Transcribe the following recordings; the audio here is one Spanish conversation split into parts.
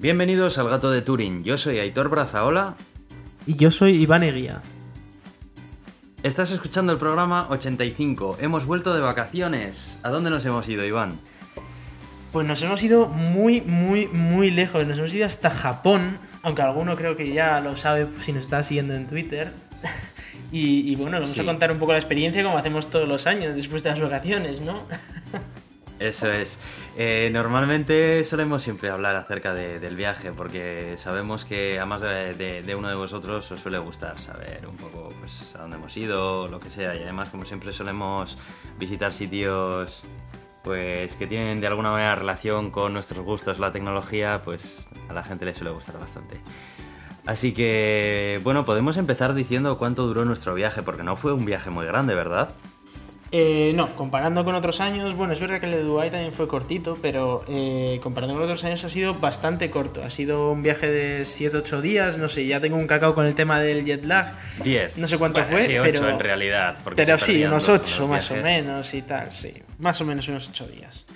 Bienvenidos al Gato de Turing. Yo soy Aitor Brazaola. Y yo soy Iván Eguía. Estás escuchando el programa 85. Hemos vuelto de vacaciones. ¿A dónde nos hemos ido, Iván? Pues nos hemos ido muy, muy, muy lejos. Nos hemos ido hasta Japón, aunque alguno creo que ya lo sabe si nos está siguiendo en Twitter. Y, bueno, vamos a contar un poco la experiencia como hacemos todos los años después de las vacaciones, ¿no? Eso es. Eh, normalmente solemos siempre hablar acerca del viaje porque sabemos que a más de, uno de vosotros os suele gustar saber un poco pues, a dónde hemos ido, lo que sea. Y además, como siempre solemos visitar sitios pues que tienen de alguna manera relación con nuestros gustos, la tecnología, pues a la gente le suele gustar bastante. Así que, bueno, podemos empezar diciendo cuánto duró nuestro viaje, porque no fue un viaje muy grande, ¿verdad? Eh, no, comparando con otros años, bueno, es verdad que el de Dubai también fue cortito, pero eh, comparando con otros años ha sido bastante corto. Ha sido un viaje de 7-8 días, no sé, ya tengo un cacao con el tema del jet lag. 10. No sé cuánto fue, sí, 8 pero, en realidad. Pero sí, unos 8 más o menos y tal, sí. Más o menos unos 8 días.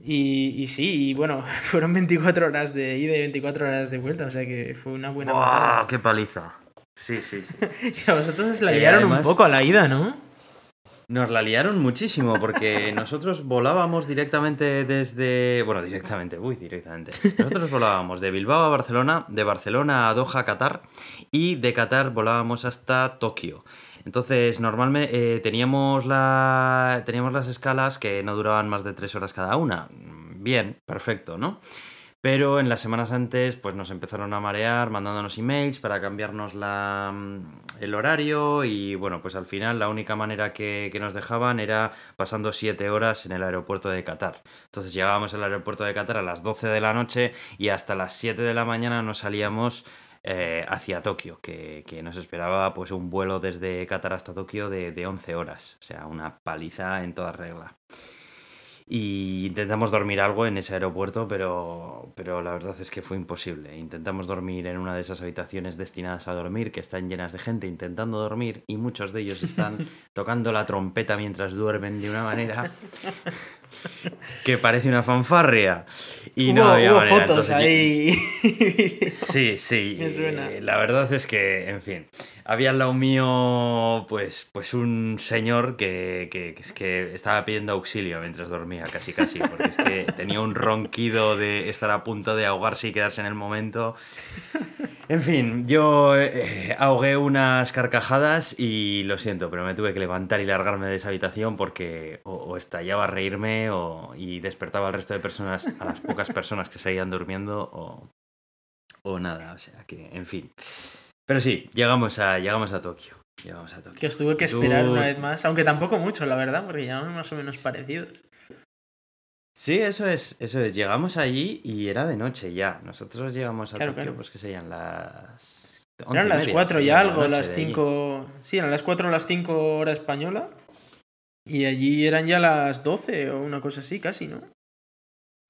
Y, y, sí, y bueno, fueron 24 horas de ida y 24 horas de vuelta, o sea que fue una buena ¡Wow! ¡Qué paliza! Sí, sí, sí. y a vosotros la guiaron un poco a la ida, ¿no? Nos la liaron muchísimo porque nosotros volábamos directamente desde... Bueno, directamente, uy, directamente. Nosotros volábamos de Bilbao a Barcelona, de Barcelona a Doha, Qatar, y de Qatar volábamos hasta Tokio. Entonces, normalmente eh, teníamos, la, teníamos las escalas que no duraban más de tres horas cada una. Bien, perfecto, ¿no? Pero en las semanas antes, pues nos empezaron a marear mandándonos emails para cambiarnos mm, el horario y bueno, pues al final la única manera que, nos dejaban era pasando siete horas en el aeropuerto de Qatar. Entonces llegábamos al aeropuerto de Qatar a las 12 de la noche y hasta las 7 de la mañana nos salíamos eh, hacia Tokio, que, nos esperaba pues un vuelo desde Qatar hasta Tokio de, de 11 horas. O sea, una paliza en toda regla y intentamos dormir algo en ese aeropuerto, pero, pero la verdad es que fue imposible. Intentamos dormir en una de esas habitaciones destinadas a dormir, que están llenas de gente intentando dormir, y muchos de ellos están tocando la trompeta mientras duermen de una manera que parece una fanfarria. Y no había fotos ahí. sí, sí. La verdad es que, en fin había al lado mío, pues, pues un señor que, que, es que estaba pidiendo auxilio mientras dormía, casi casi, porque es que tenía un ronquido de estar a punto de ahogarse y quedarse en el momento. En fin, yo eh, ahogué unas carcajadas y lo siento, pero me tuve que levantar y largarme de esa habitación porque o, estallaba a reírme o, y despertaba al resto de personas, a las pocas personas que seguían durmiendo o, o nada, o sea que, en fin. Pero sí, llegamos a, llegamos a Tokio. Llegamos a Tokio. Que os tuve que esperar una vez más, aunque tampoco mucho, la verdad, porque llegamos más o menos parecidos. Sí, eso es, eso es. Llegamos allí y era de noche ya. Nosotros llegamos a Tokio, pues que serían las. Eran las 4 y algo, las 5. Sí, eran las 4 o las 5 hora española. Y allí eran ya las 12 o una cosa así, casi, ¿no?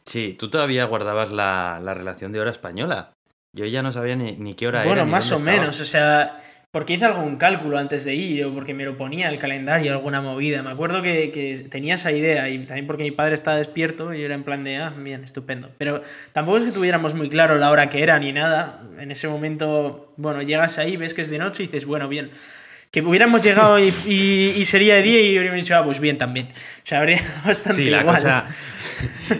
Sí, tú todavía guardabas la, la relación de hora española. Yo ya no sabía ni, qué hora era. Bueno, más o menos, o sea, porque hice algún cálculo antes de ir o porque me lo ponía el calendario, alguna movida. Me acuerdo que, tenía esa idea y también porque mi padre estaba despierto y yo era en plan de, ah, bien, estupendo. Pero tampoco es que tuviéramos muy claro la hora que era ni nada. En ese momento, bueno, llegas ahí, ves que es de noche y dices, bueno, bien. Que hubiéramos llegado y, sería de día y hubiéramos dicho, ah, pues bien también. O sea, habría bastante sí, la Cosa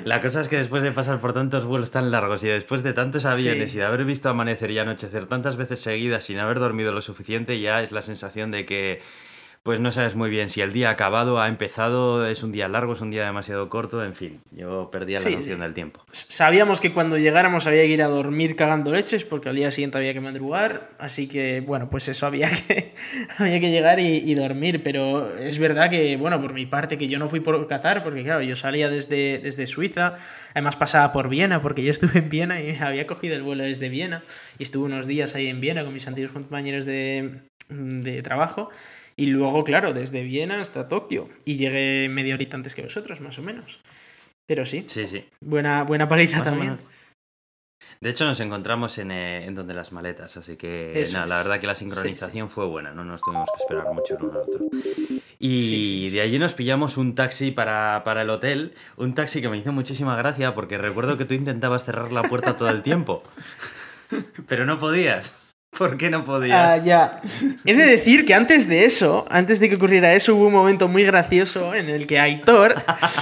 la cosa es que después de pasar por tantos vuelos tan largos y después de tantos aviones y de haber visto amanecer y anochecer tantas veces seguidas sin haber dormido lo suficiente, ya es la sensación de que pues no sabes muy bien si el día ha acabado, ha empezado, es un día largo, es un día demasiado corto, en fin, yo perdía la noción del tiempo. Sabíamos que cuando llegáramos había que ir a dormir cagando leches porque al día siguiente había que madrugar, así que bueno, pues eso había que, había que llegar y, dormir, pero es verdad que, bueno, por mi parte, que yo no fui por Qatar, porque claro, yo salía desde, desde Suiza, además pasaba por Viena, porque yo estuve en Viena y había cogido el vuelo desde Viena y estuve unos días ahí en Viena con mis antiguos compañeros de, de trabajo. Y luego, claro, desde Viena hasta Tokio. Y llegué media horita antes que vosotros, más o menos. Pero sí. Sí, sí. Buena, buena paliza también. De hecho, nos encontramos en, eh, en, donde las maletas, así que la verdad que la sincronización fue buena, no nos tuvimos que esperar mucho el uno al otro. Y sí, de allí nos pillamos un taxi para, para el hotel, un taxi que me hizo muchísima gracia porque recuerdo que tú intentabas cerrar la puerta todo el tiempo, pero no podías. ¿Por qué no Ah, podías? ya. He de decir que antes de eso, antes de que ocurriera eso, hubo un momento muy gracioso en el que Aitor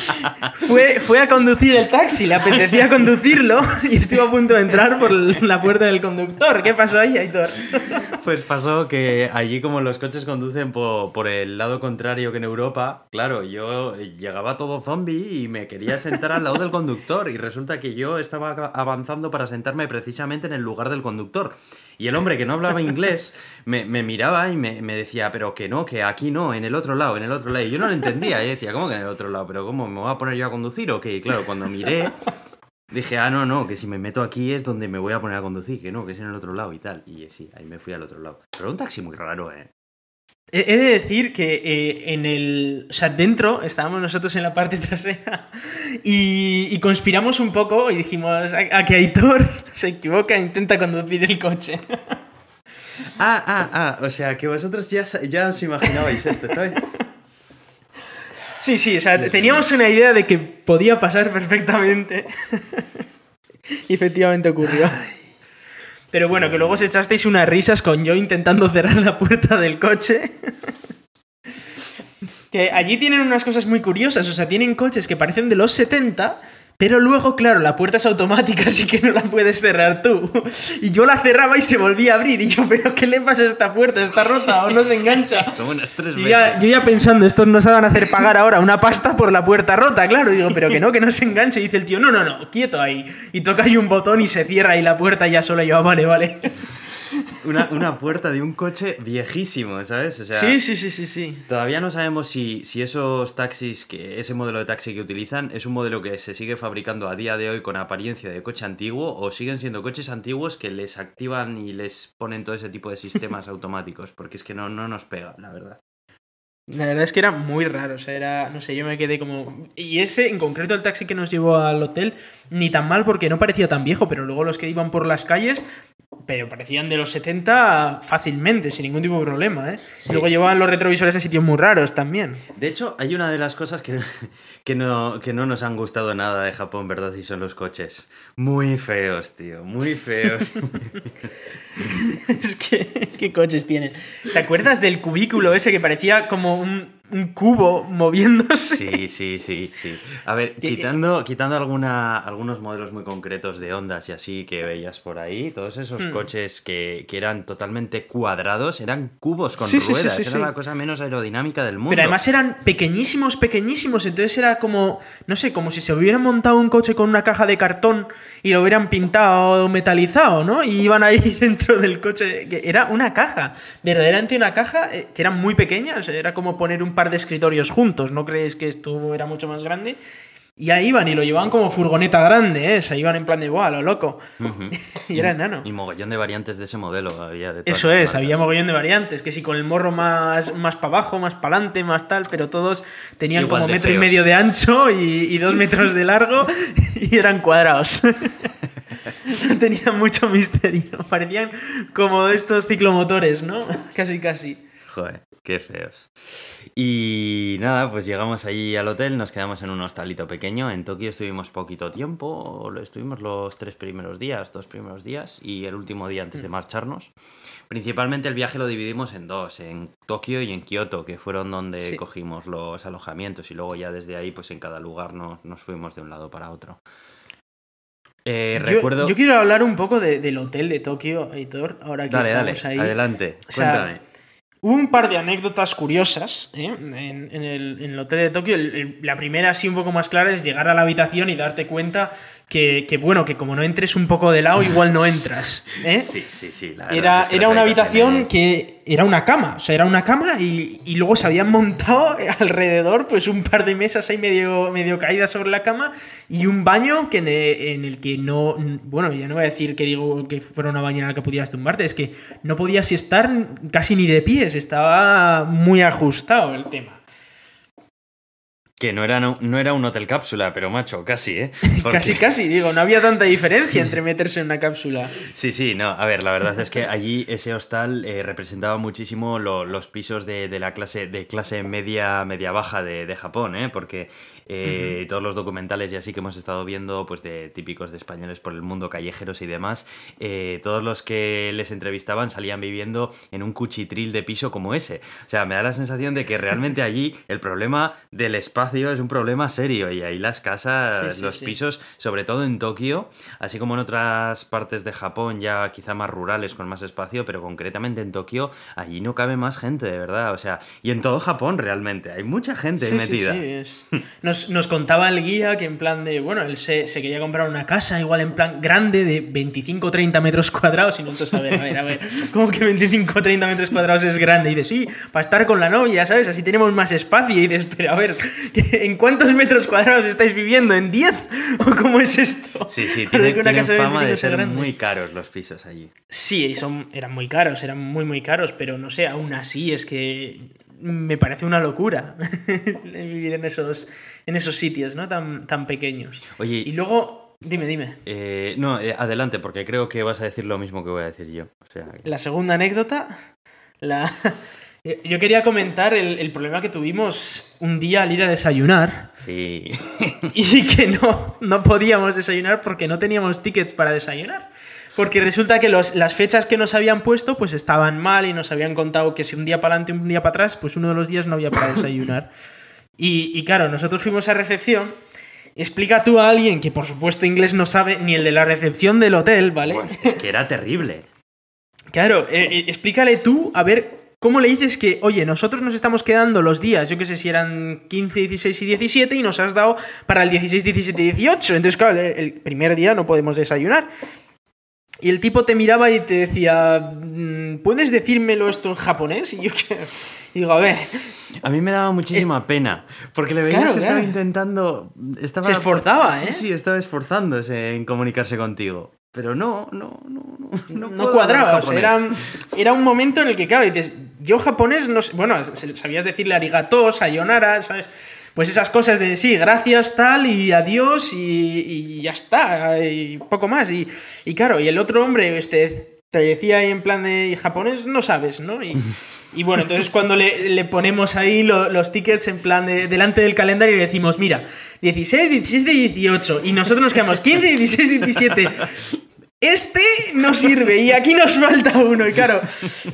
fue, fue a conducir el taxi, le apetecía conducirlo y estuvo a punto de entrar por la puerta del conductor. ¿Qué pasó ahí, Aitor? Pues pasó que allí como los coches conducen po- por, el lado contrario que en Europa, claro, yo llegaba todo zombie y me quería sentar al lado del conductor y resulta que yo estaba avanzando para sentarme precisamente en el lugar del conductor. Y el hombre que no hablaba inglés me, me miraba y me, me decía, pero que no, que aquí no, en el otro lado, en el otro lado. Y yo no lo entendía. Y decía, ¿cómo que en el otro lado? ¿Pero cómo me voy a poner yo a conducir o claro, cuando miré, dije, ah, no, no, que si me meto aquí es donde me voy a poner a conducir, que no, que es en el otro lado y tal. Y sí, ahí me fui al otro lado. Pero un taxi muy raro, ¿eh? He de decir que eh, en el. O sea, dentro estábamos nosotros en la parte trasera y, y conspiramos un poco y dijimos a, a que Aitor se equivoca e intenta conducir el coche. Ah, ah, ah, o sea, que vosotros ya, ya os imaginabais esto, ¿sabes? Sí, sí, o sea, teníamos una idea de que podía pasar perfectamente. y efectivamente ocurrió. Pero bueno, que luego os echasteis unas risas con yo intentando cerrar la puerta del coche. que allí tienen unas cosas muy curiosas, o sea, tienen coches que parecen de los 70, pero luego, claro, la puerta es automática, así que no la puedes cerrar tú. Y yo la cerraba y se volvía a abrir, y yo, pero ¿qué le pasa a esta puerta? ¿Está rota o no se engancha? Como unas tres Yo ya, veces. yo ya pensando, estos nos van a hacer pagar ahora una pasta por la puerta rota, claro. Digo, pero que no, que no se enganche. Y dice el tío, no, no, no, quieto ahí. Y toca ahí un botón y se cierra ahí la puerta ya sola. Y yo, "Ah, vale, vale. Una, una puerta de un coche viejísimo, ¿sabes? O sea, Sí, sí, sí, sí, sí. Todavía no sabemos si, si esos taxis, que ese modelo de taxi que utilizan, es un modelo que se sigue fabricando a día de hoy con apariencia de coche antiguo o siguen siendo coches antiguos que les activan y les ponen todo ese tipo de sistemas automáticos, porque es que no, no nos pega, la verdad. La verdad es que era muy raro, o sea, era, no sé, yo me quedé como... Y ese, en concreto el taxi que nos llevó al hotel, ni tan mal porque no parecía tan viejo, pero luego los que iban por las calles, pero parecían de los 70 fácilmente, sin ningún tipo de problema, ¿eh? Sí. Luego llevaban los retrovisores en sitios muy raros también. De hecho, hay una de las cosas que, que, no, que no nos han gustado nada de Japón, ¿verdad? Y son los coches. Muy feos, tío, muy feos. Es que, ¿qué coches tienen? ¿Te acuerdas del cubículo ese que parecía como un, un cubo moviéndose? Sí, sí, sí, sí. A ver, quitando, quitando alguna, algunos modelos muy concretos de ondas y así que veías por ahí, todos esos Hmm. coches que, que eran totalmente cuadrados eran cubos con Sí, ruedas. sí, era la cosa menos aerodinámica del mundo. Pero además eran pequeñísimos, pequeñísimos. Entonces era como, no sé, como si se hubieran montado un coche con una caja de cartón y lo hubieran pintado metalizado, ¿no? Y iban ahí dentro del coche. que Era una caja, verdaderamente una caja eh, que era muy pequeña. O sea, era como poner un par de escritorios juntos. ¿No creéis que esto era mucho más grande? Y ahí iban y lo llevaban como furgoneta grande, ¿eh? O sea, iban en plan de, ¡buah, lo loco! Ujú. Y era enano. Y mogollón de variantes de ese modelo había. De Eso es, había mogollón de variantes, que si con el morro más, más para abajo, más para adelante, más tal, pero todos tenían Igual como metro y medio de ancho y, y dos metros de largo y eran cuadrados. Tenían mucho misterio, parecían como estos ciclomotores, ¿no? Casi, casi. Joder, qué feos. Y nada, pues llegamos allí al hotel, nos quedamos en un hostalito pequeño. En Tokio estuvimos poquito tiempo, lo estuvimos los tres primeros días, dos primeros días y el último día antes de marcharnos. Principalmente el viaje lo dividimos en dos, en Tokio y en Kioto, que fueron donde Sí. cogimos los alojamientos y luego ya desde ahí, pues en cada lugar nos, nos fuimos de un lado para otro. Eh, Yo- recuerdo... Yo, quiero hablar un poco de- del hotel de Tokio, Aitor, ahora que Dale, dale, estamos ahí. adelante, O sea, cuéntame. Hubo un par de anécdotas curiosas ¿eh? en, en el, en el hotel de Tokio. El- el- la primera, así un poco más clara, es llegar a la habitación y darte cuenta que, que, bueno, que como no entres un poco de lado, igual no entras. ¿eh? Sí, sí, sí. la Era, es que era una habitación que era una cama, o sea, era una cama y, y luego se habían montado alrededor pues un par de mesas ahí medio, medio caídas sobre la cama y un baño que en el, que no, bueno, ya no voy a decir que digo que fuera una bañera en la que pudieras tumbarte, es que no podías estar casi ni de pies, estaba muy ajustado el tema. Que no era, no, no era un hotel cápsula, pero macho, casi, ¿eh? Porque- Casi, casi, digo, no había tanta diferencia entre meterse en una cápsula. Sí, sí, no. A ver, la verdad es que allí ese hostal eh, representaba muchísimo lo- los pisos de, de la clase, de clase media, media baja de, de Japón, ¿eh? Porque eh, todos los documentales y así que hemos estado viendo, pues de típicos de españoles por el mundo, callejeros y demás, eh, todos los que les entrevistaban salían viviendo en un cuchitril de piso como ese. O sea, me da la sensación de que realmente allí el problema del espacio es un problema serio y ahí las casas, Sí, sí, los sí. pisos, sobre todo en Tokio, así como en otras partes de Japón ya quizá más rurales con más espacio, pero concretamente en Tokio, allí no cabe más gente, de verdad. O sea, y en todo Japón realmente, hay mucha gente metida. sí, es- Nos, nos contaba el guía que en plan de, bueno, él se, se quería comprar una casa igual en plan grande de 25 o 30 metros cuadrados y nosotros, a ver, a ver, a ver, ¿cómo que 25 o 30 metros cuadrados es grande? Y dice, sí, para estar con la novia, ¿sabes? Así tenemos más espacio. Y dices, pero a ver, ¿en cuántos metros cuadrados estáis viviendo? ¿En 10? ¿O cómo es esto? Sí, sí, tienen, que una tienen casa fama de 25 sea ser grande. muy caros los pisos allí. Sí, y son, eran muy caros, eran muy, muy caros, pero no sé, aún así es que me parece una locura vivir en esos, en esos sitios, ¿no? Tan, tan pequeños. Oye, Y luego, dime, dime, Eh, no, eh, adelante, porque creo que vas a decir lo mismo que voy a decir yo. O sea, que- la segunda anécdota, la... Yo quería comentar el, el problema que tuvimos un día al ir a desayunar sí. y que no, no podíamos desayunar porque no teníamos tickets para desayunar. Porque resulta que los- las fechas que nos habían puesto pues estaban mal y nos habían contado que si un día para adelante un día para atrás, pues uno de los días no había para desayunar. Y, y claro, nosotros fuimos a recepción. Explica tú a alguien que por supuesto inglés no sabe ni el de la recepción del hotel, ¿vale? Bueno, es que era terrible. Claro, eh, eh, explícale tú a ver cómo le dices que, oye, nosotros nos estamos quedando los días, yo qué sé si eran 15, 16 y 17 y nos has dado para el 16, 17 y 18. Entonces, claro, el primer día no podemos desayunar. Y el tipo te miraba y te decía, mm, ¿puedes decírmelo esto en japonés? Y yo que- digo, a ver, A mí me daba muchísima pena, porque le veías Claro, que estaba intentando... Estaba, Se esforzaba, Sí, ¿eh? Sí, estaba esforzándose en comunicarse contigo. Pero no, no, no, no. No, no, cuadraba. o sea, era, era un momento en el que, claro, dices, yo japonés no sé, bueno, sabías decirle arigato, sayonara, ¿sabes? Pues esas cosas de sí, gracias, tal, y adiós, y, y ya está, y poco más. Y, y claro, y el otro hombre, este, te decía ahí en plan de "¿Y japonés, no sabes, ¿no? Y, bueno, entonces cuando le, ponemos ahí lo- los tickets en plan de delante del calendario y le decimos, mira, 16, 17, 18, y nosotros nos quedamos 15, 16, 17. Este no sirve y aquí nos falta uno. Y claro,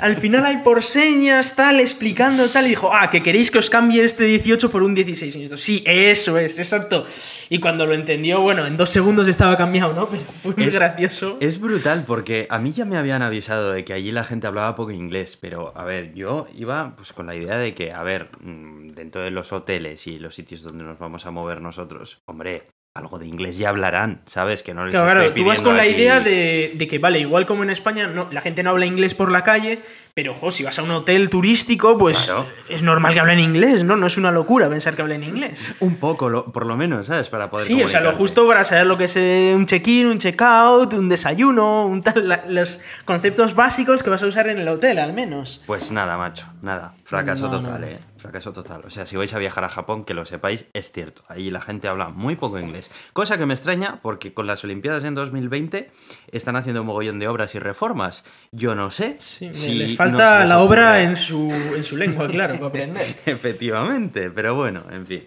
al final hay por señas, tal, explicando tal. Y dijo, ah, que queréis que os cambie este 18 por un 16. Y sí, eso es, exacto. Y cuando lo entendió, bueno, en dos segundos estaba cambiado, ¿no? Pero fue muy Es- gracioso. Es brutal porque a mí ya me habían avisado de que allí la gente hablaba poco inglés, pero a ver, yo iba pues con la idea de que, a ver, mm, dentro de los hoteles y los sitios donde nos vamos a mover nosotros, hombre, algo de inglés ya hablarán, ¿sabes? Que no les Claro, estoy claro, tú vas con la aquí- idea de, de que, vale, igual como en España, no, la gente no habla inglés por la calle, pero, ojo, si vas a un hotel turístico, pues Claro. es normal que hablen inglés, ¿no? No es una locura pensar que hablen inglés. Un poco, lo- por lo menos, ¿sabes? Para poder Sí, o sea, lo justo para saber lo que es eh, un check-in, un check-out, un desayuno, un tal, la- los conceptos básicos que vas a usar en el hotel, al menos. Pues nada, macho, nada. Fracaso No, total, no. eh. Fracaso total. O sea, si vais a viajar a Japón, que lo sepáis, es cierto. Ahí la gente habla muy poco inglés. Cosa que me extraña porque con las Olimpiadas en 2020 están haciendo un mogollón de obras y reformas. Yo no sé. Sí, si les falta les la obra ocurre- en su, en su lengua, claro, para aprender. Efectivamente, pero bueno, en fin.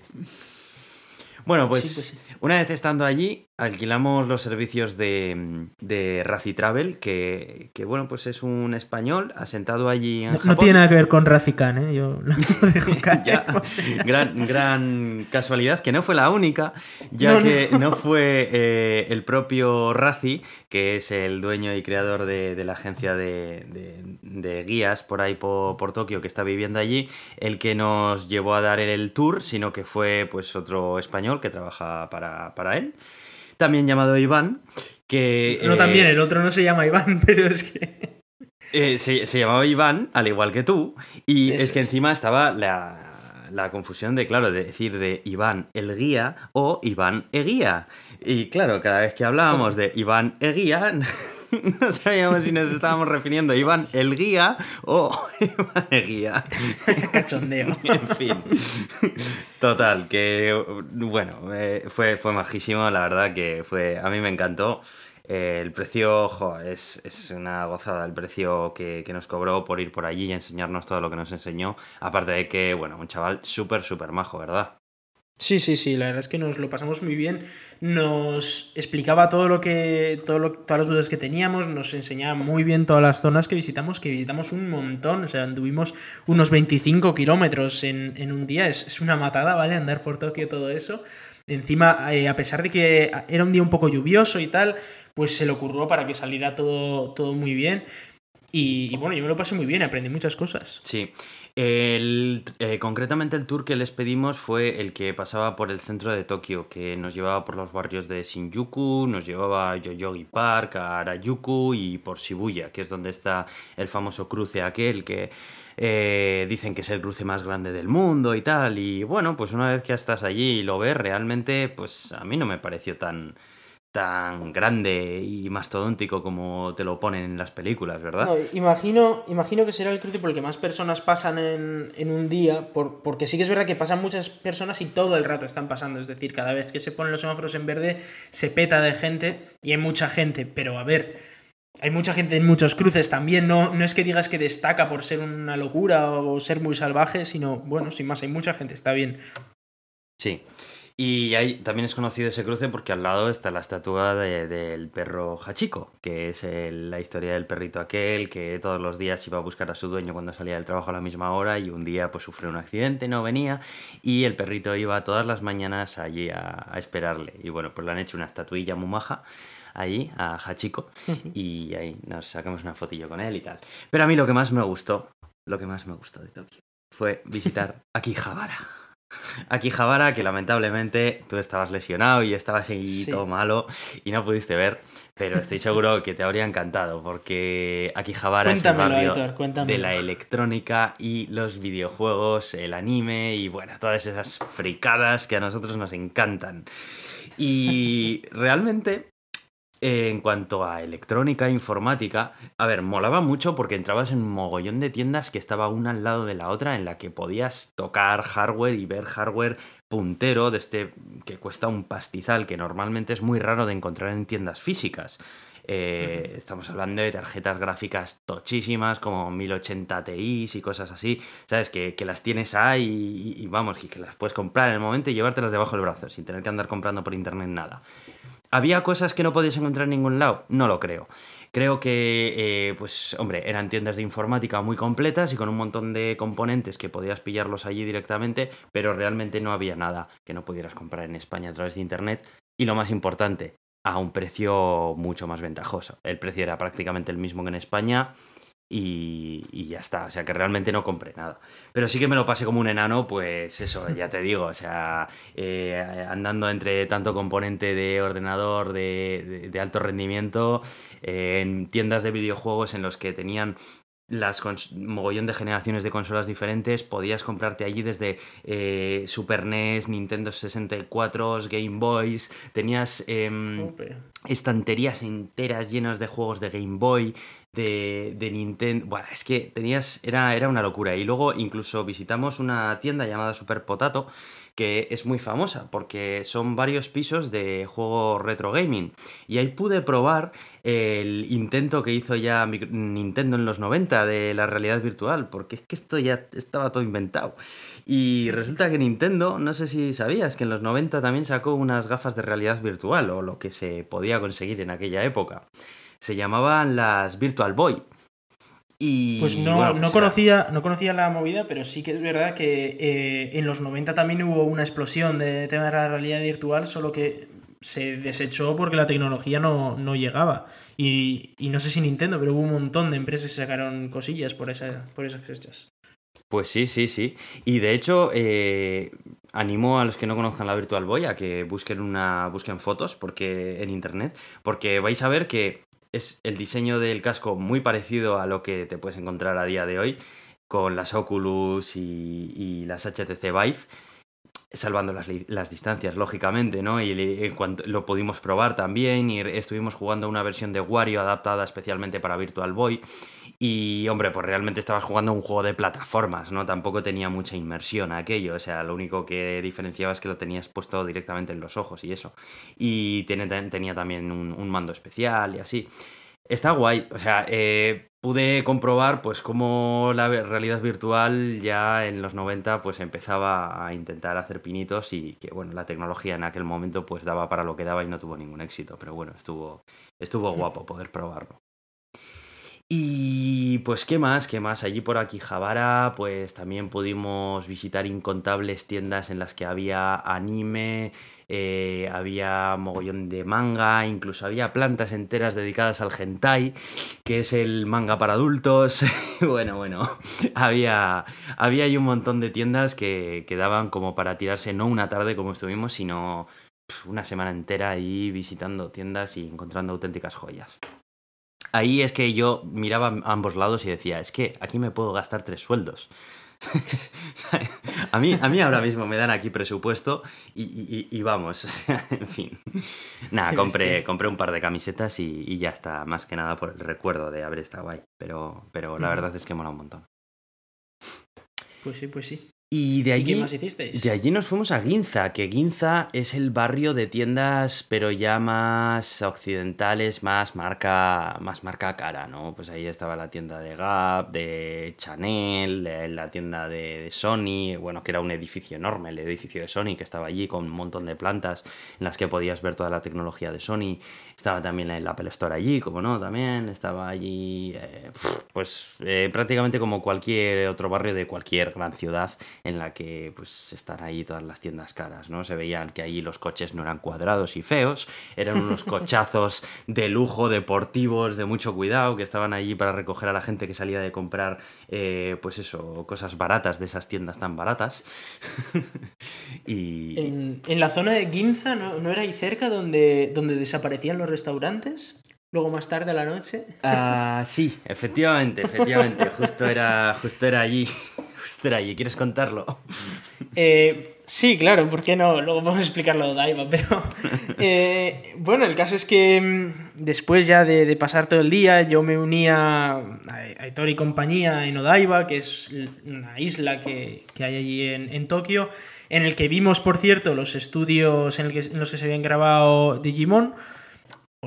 Bueno, pues, Sí, pues sí. una vez estando allí, alquilamos los servicios de, de Razi Travel, que, que, bueno, pues es un español asentado allí en No, Japón. no tiene nada que ver con Razikan, ¿eh? Yo lo dejo caer. Gran, gran casualidad, que no fue la única, ya No, no. que no, fue eh, el propio Razi, que es el dueño y creador de, de la agencia de, de- de guías por ahí por, por Tokio que está viviendo allí, el que nos llevó a dar el tour, sino que fue pues otro español que trabaja para, para él, también llamado Iván, que... No, eh, también, el otro no se llama Iván, pero es que... eh, se, se llamaba Iván, al igual que tú, y Eso es que es. encima estaba la, la confusión de, claro, de decir de Iván el guía o Iván Eguía. Y claro, cada vez que hablábamos de Iván Eguía, no sabíamos si nos estábamos refiriendo a Iván el guía o Iván el guía. Cachondeo. en fin. Total, que bueno, eh, fue, fue majísimo, la verdad que fue. A mí me encantó. Eh, el precio, jo, es, es, una gozada el precio que, que, nos cobró por ir por allí y enseñarnos todo lo que nos enseñó. Aparte de que, bueno, un chaval súper, súper majo, ¿verdad? Sí, sí, sí, la verdad es que nos lo pasamos muy bien. Nos explicaba todo lo que. Todo lo, todas las dudas que teníamos, nos enseñaba muy bien todas las zonas que visitamos, que visitamos un montón. O sea, anduvimos unos 25 kilómetros en, en, un día. Es, es, una matada, ¿vale? Andar por Tokio, todo eso. Encima, eh, a pesar de que era un día un poco lluvioso y tal, pues se le ocurrió para que saliera todo, todo muy bien. Y, bueno, yo me lo pasé muy bien, aprendí muchas cosas. Sí. El, eh, concretamente el tour que les pedimos fue el que pasaba por el centro de Tokio, que nos llevaba por los barrios de Shinjuku, nos llevaba a Yoyogi Park, a Harajuku y por Shibuya, que es donde está el famoso cruce aquel que eh, dicen que es el cruce más grande del mundo y tal. Y bueno, pues una vez que estás allí y lo ves, realmente, pues a mí no me pareció tan tan grande y mastodóntico como te lo ponen en las películas, ¿verdad? No, imagino, imagino que será el cruce por el que más personas pasan en, en un día, por, porque sí que es verdad que pasan muchas personas y todo el rato están pasando, es decir, cada vez que se ponen los semáforos en verde se peta de gente y hay mucha gente, pero a ver, hay mucha gente en muchos cruces también, no, no es que digas que destaca por ser una locura o ser muy salvaje, sino, bueno, sin más, hay mucha gente, está bien. Sí. Y ahí también es conocido ese cruce porque al lado está la estatua del de, perro Hachiko, que es el, la historia del perrito aquel que todos los días iba a buscar a su dueño cuando salía del trabajo a la misma hora y un día pues sufrió un accidente, no venía y el perrito iba todas las mañanas allí a, a esperarle. Y bueno, pues le han hecho una estatuilla muy maja allí a Hachiko y ahí nos sacamos una fotillo con él y tal. Pero a mí lo que más me gustó, lo que más me gustó de Tokio fue visitar Akihabara. Akihabara, que lamentablemente tú estabas lesionado y estabas ahí sí. todo malo y no pudiste ver, pero estoy seguro que te habría encantado porque Akihabara es el barrio Aitor, de la electrónica y los videojuegos, el anime y bueno, todas esas fricadas que a nosotros nos encantan. Y realmente en cuanto a electrónica, informática, a ver, molaba mucho porque entrabas en un mogollón de tiendas que estaba una al lado de la otra en la que podías tocar hardware y ver hardware puntero de este que cuesta un pastizal que normalmente es muy raro de encontrar en tiendas físicas. Eh, estamos hablando de tarjetas gráficas tochísimas como 1080 Ti y cosas así, ¿sabes? Que, que las tienes ahí y, y, vamos, que, que las puedes comprar en el momento y llevártelas debajo del brazo sin tener que andar comprando por internet nada. ¿Había cosas que no podías encontrar en ningún lado? No lo creo. Creo que, eh, pues, hombre, eran tiendas de informática muy completas y con un montón de componentes que podías pillarlos allí directamente, pero realmente no había nada que no pudieras comprar en España a través de Internet. Y lo más importante, a un precio mucho más ventajoso. El precio era prácticamente el mismo que en España y, y, ya está, o sea que realmente no compré nada. Pero sí que me lo pasé como un enano, pues eso, ya te digo, o sea, eh, andando entre tanto componente de ordenador de, de, de alto rendimiento, eh, en tiendas de videojuegos en los que tenían las mogollón de generaciones de consolas diferentes, podías comprarte allí desde eh, Super NES, Nintendo 64, Game Boys, tenías eh, estanterías enteras llenas de juegos de Game Boy, de, de Nintendo. Bueno, es que tenías. Era, era una locura. Y luego incluso visitamos una tienda llamada Super Potato, que es muy famosa, porque son varios pisos de juego retro gaming. Y ahí pude probar el intento que hizo ya Nintendo en los 90 de la realidad virtual, porque es que esto ya estaba todo inventado. Y resulta que Nintendo, no sé si sabías, que en los 90 también sacó unas gafas de realidad virtual, o lo que se podía conseguir en aquella época se llamaban las Virtual Boy. Y, pues no, bueno, no, pues conocía, no conocía la movida, pero sí que es verdad que eh, en los 90 también hubo una explosión de tema de la realidad virtual, solo que se desechó porque la tecnología no, no llegaba. Y, y, no sé si Nintendo, pero hubo un montón de empresas que sacaron cosillas por, esa, por esas fechas. Pues sí, sí, sí. Y de hecho, eh, animo a los que no conozcan la Virtual Boy a que busquen una. busquen fotos porque. en internet. Porque vais a ver que es el diseño del casco muy parecido a lo que te puedes encontrar a día de hoy con las Oculus y, las HTC Vive. salvando las, las, distancias, lógicamente, ¿no? Y en lo pudimos probar también y estuvimos jugando una versión de Wario adaptada especialmente para Virtual Boy. Y, hombre, pues realmente estabas jugando un juego de plataformas, ¿no? Tampoco tenía mucha inmersión aquello, o sea, lo único que diferenciaba es que lo tenías puesto directamente en los ojos y eso. Y tenía también un, mando especial y así. Está guay, o sea, eh, pude comprobar pues cómo la realidad virtual ya en los 90 pues empezaba a intentar hacer pinitos y que bueno, la tecnología en aquel momento pues daba para lo que daba y no tuvo ningún éxito, pero bueno, estuvo, estuvo guapo poder probarlo. Y pues, ¿qué más? ¿Qué más? Allí por aquí pues también pudimos visitar incontables tiendas en las que había anime, eh, había mogollón de manga, incluso había plantas enteras dedicadas al hentai, que es el manga para adultos. bueno, bueno, había, había ahí un montón de tiendas que, que daban como para tirarse no una tarde como estuvimos, sino una semana entera ahí visitando tiendas y encontrando auténticas joyas ahí es que yo miraba a ambos lados y decía, es que aquí me puedo gastar tres sueldos. a, mí, a mí ahora mismo me dan aquí presupuesto y, vamos, en fin. Nada, compré, compré un par de camisetas y, ya está, más que nada por el recuerdo de haber estado guay. Pero, pero la verdad es que mola un montón. Pues sí, pues sí. Y de allí, qué más hicisteis? De allí nos fuimos a Ginza, que Ginza es el barrio de tiendas, pero ya más occidentales, más marca, más marca cara, ¿no? Pues ahí estaba la tienda de Gap, de Chanel, la tienda de, Sony, bueno, que era un edificio enorme, el edificio de Sony, que estaba allí con un montón de plantas en las que podías ver toda la tecnología de Sony. Estaba también el Apple Store allí, como no, también. Estaba allí, eh, pues eh, prácticamente como cualquier otro barrio de cualquier gran ciudad en la que pues están ahí todas las tiendas caras, ¿no? Se veían que allí los coches no eran cuadrados y feos, eran unos cochazos de lujo, deportivos, de mucho cuidado, que estaban allí para recoger a la gente que salía de comprar, eh, pues eso, cosas baratas de esas tiendas tan baratas. y... En, la zona de Ginza, ¿no, ¿no, era ahí cerca donde, donde desaparecían los restaurantes? Luego más tarde a la noche. Ah, sí, efectivamente, efectivamente. Justo era, justo era allí y ¿quieres contarlo? Eh, sí, claro, ¿por qué no? Luego vamos a explicarlo de Odaiba, pero... Eh, bueno, el caso es que mm, después ya de, pasar todo el día, yo me unía a, a y compañía en Odaiba, que es una isla que, hay allí en, Tokio, en el que vimos, por cierto, los estudios en, en los que se habían grabado Digimon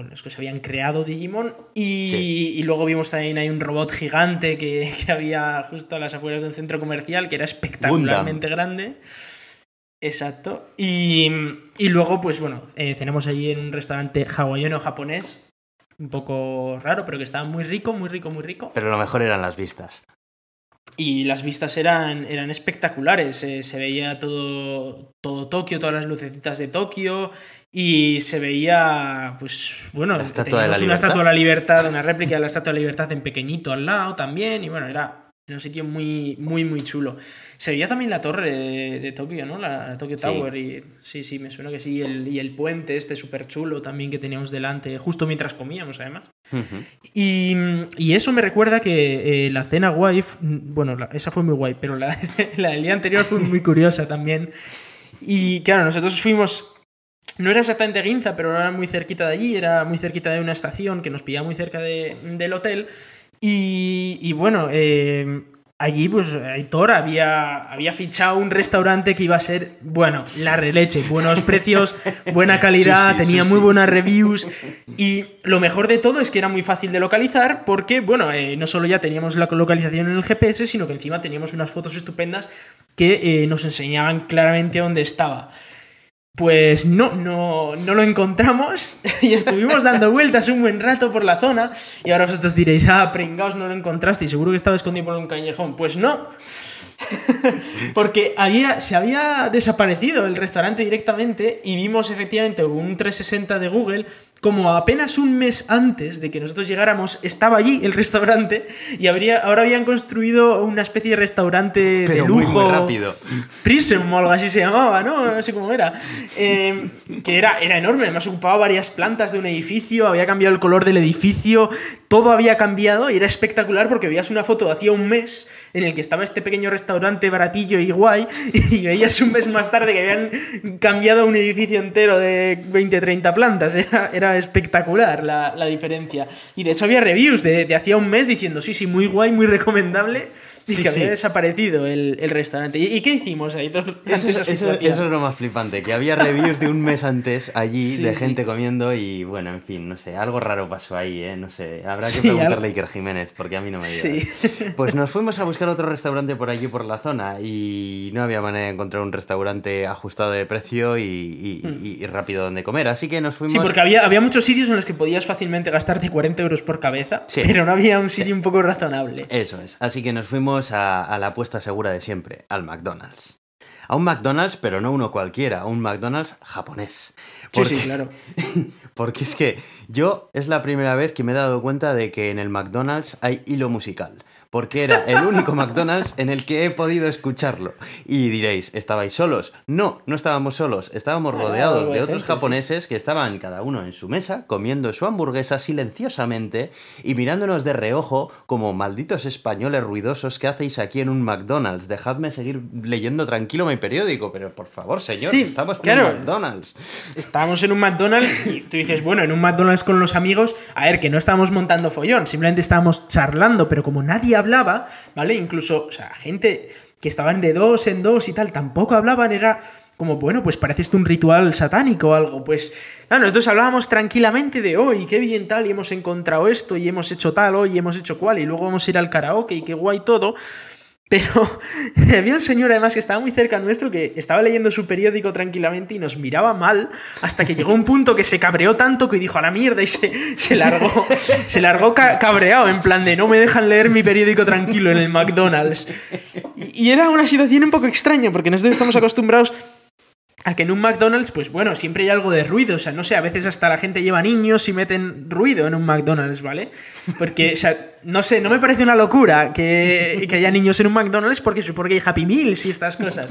los que se habían creado Digimon. Y, luego vimos también hay un robot gigante que, había justo a las afueras del centro comercial, que era espectacularmente grande. Exacto. Y, luego, pues bueno, eh, cenamos allí en un restaurante hawaiano japonés, un poco raro, pero que estaba muy rico, muy rico, muy rico. Pero lo mejor eran las vistas. Y las vistas eran, eran espectaculares. Eh, se veía todo, todo Tokio, todas las lucecitas de Tokio. Y se veía, pues, bueno, una estatua de la libertad, una réplica de la estatua de la libertad en pequeñito al lado también. Y bueno, era en un sitio muy, muy, muy chulo. Se veía también la torre de, Tokio, ¿no? La, Tokyo Tower. Y sí, sí, me suena que sí. Y el, y el puente este súper chulo también que teníamos delante, justo mientras comíamos, además. y, y, eso me recuerda que eh, la cena guay, bueno, esa fue muy guay, pero la, la del día anterior fue muy curiosa también. Y claro, nosotros fuimos no era exactamente Ginza, pero era muy cerquita de allí, era muy cerquita de una estación que nos pillaba muy cerca del hotel. Y, bueno, eh, allí pues Aitor había, había fichado un restaurante que iba a ser, bueno, la releche, buenos precios, buena calidad, tenía muy buenas reviews y lo mejor de todo es que era muy fácil de localizar porque, bueno, eh, no solo ya teníamos la localización en el GPS, sino que encima teníamos unas fotos estupendas que eh, nos enseñaban claramente dónde estaba. Pues no, no, no lo encontramos y estuvimos dando vueltas un buen rato por la zona y ahora vosotros diréis, ah, pringaos, no lo encontraste y seguro que estaba escondido por un callejón. Pues no, porque había, se había desaparecido el restaurante directamente y vimos efectivamente un 360 de Google como apenas un mes antes de que nosotros llegáramos, estaba allí el restaurante y habría, ahora habían construido una especie de restaurante de lujo. Muy, muy rápido. Prism o algo así se llamaba, ¿no? No sé cómo era. Eh, que era, era enorme, además ocupaba varias plantas de un edificio, había cambiado el color del edificio, todo había cambiado y era espectacular porque veías una foto de hacía un mes en el que estaba este pequeño restaurante baratillo y guay y veías un mes más tarde que habían cambiado un edificio entero de 20-30 plantas. era espectacular la, diferencia. Y de hecho había reviews de, de hacía un mes diciendo, sí, sí, muy guay, muy recomendable. Y que había desaparecido el, restaurante. ¿Y, qué hicimos ahí? Eso, eso, es lo más flipante, que había reviews de un mes antes allí de gente comiendo y bueno, en fin, no sé, algo raro pasó ahí, ¿eh? No sé, habrá que preguntarle a Iker Jiménez porque a mí no me dio. Pues nos fuimos a buscar otro restaurante por allí, por la zona y no había manera de encontrar un restaurante ajustado de precio y, y, mm. rápido donde comer, así que nos fuimos... Sí, porque había, había muchos sitios en los que podías fácilmente gastarte 40 euros por cabeza, pero no había un sitio un poco razonable. Eso es, así que nos fuimos a, la apuesta segura de siempre, al McDonald's. A un McDonald's, pero no uno cualquiera, un McDonald's japonés. sí, sí, claro. Porque es que yo es la primera vez que me he dado cuenta de que en el McDonald's hay hilo musical porque era el único McDonald's en el que he podido escucharlo. Y diréis, ¿estabais solos? No, no estábamos solos, estábamos ah, rodeados de otros japoneses que estaban cada uno en su mesa comiendo su hamburguesa silenciosamente y mirándonos de reojo como malditos españoles ruidosos que hacéis aquí en un McDonald's. Dejadme seguir leyendo tranquilo mi periódico, pero por favor, señor, estamos en un McDonald's. Estábamos en un McDonald's y tú dices, bueno, en un McDonald's con los amigos, a ver, que no estábamos montando follón, simplemente estábamos charlando, pero como nadie hablaba, ¿vale? Incluso, o sea, gente que estaban de dos en dos y tal, tampoco hablaban, era como, bueno, pues parece esto un ritual satánico o algo. Pues, claro, nosotros hablábamos tranquilamente de hoy, qué bien tal, y hemos encontrado esto, y hemos hecho tal, hoy, y hemos hecho cual, y luego vamos a ir al karaoke, y qué guay todo. Pero había un señor además que estaba muy cerca nuestro que estaba leyendo su periódico tranquilamente y nos miraba mal hasta que llegó un punto que se cabreó tanto que dijo a la mierda y se, se largó, se largó cabreado en plan de no me dejan leer mi periódico tranquilo en el McDonald's. Y era una situación un poco extraña porque nosotros estamos acostumbrados a que en un McDonald's, pues bueno, siempre hay algo de ruido. O sea, no sé, a veces hasta la gente lleva niños y meten ruido en un McDonald's, ¿vale? Porque, o sea, no sé, no me parece una locura que, que haya niños en un McDonald's porque porque hay Happy Meals y estas cosas.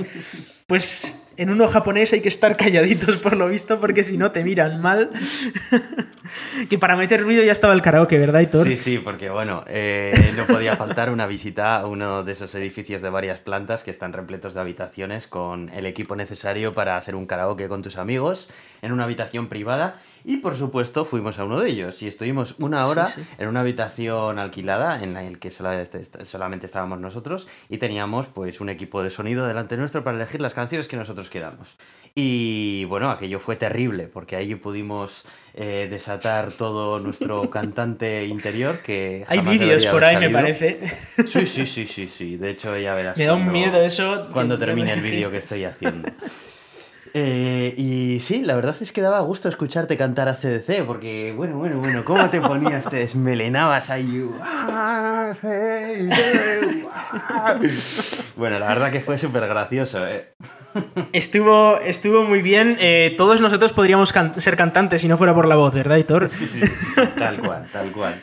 Pues en uno japonés hay que estar calladitos por lo visto porque si no te miran mal. que para meter ruido ya estaba el karaoke, ¿verdad, Hitor? Sí, sí, porque bueno, eh, no podía faltar una visita a uno de esos edificios de varias plantas que están repletos de habitaciones con el equipo necesario para hacer un karaoke con tus amigos en una habitación privada y por supuesto fuimos a uno de ellos y estuvimos una hora en una habitación alquilada en la que este, solamente estábamos nosotros y teníamos pues un equipo de sonido delante nuestro para elegir las canciones que nosotros queramos. Y bueno, aquello fue terrible porque ahí pudimos eh, desatar todo nuestro cantante interior que... Hay vídeos por ahí, me parece. Sí, sí, sí, sí, sí. De hecho, ya verás. Me da un miedo eso. Cuando termine el vídeo que estoy haciendo. Eh, y sí, la verdad es que daba gusto escucharte cantar a CDC, porque, bueno, bueno, bueno, ¿cómo te ponías? Te desmelenabas ahí. Bueno, la verdad que fue súper gracioso, ¿eh? Estuvo, estuvo muy bien. Eh, todos nosotros podríamos ser cantantes si no fuera por la voz, ¿verdad, Hitor? Sí, sí, tal cual, tal cual.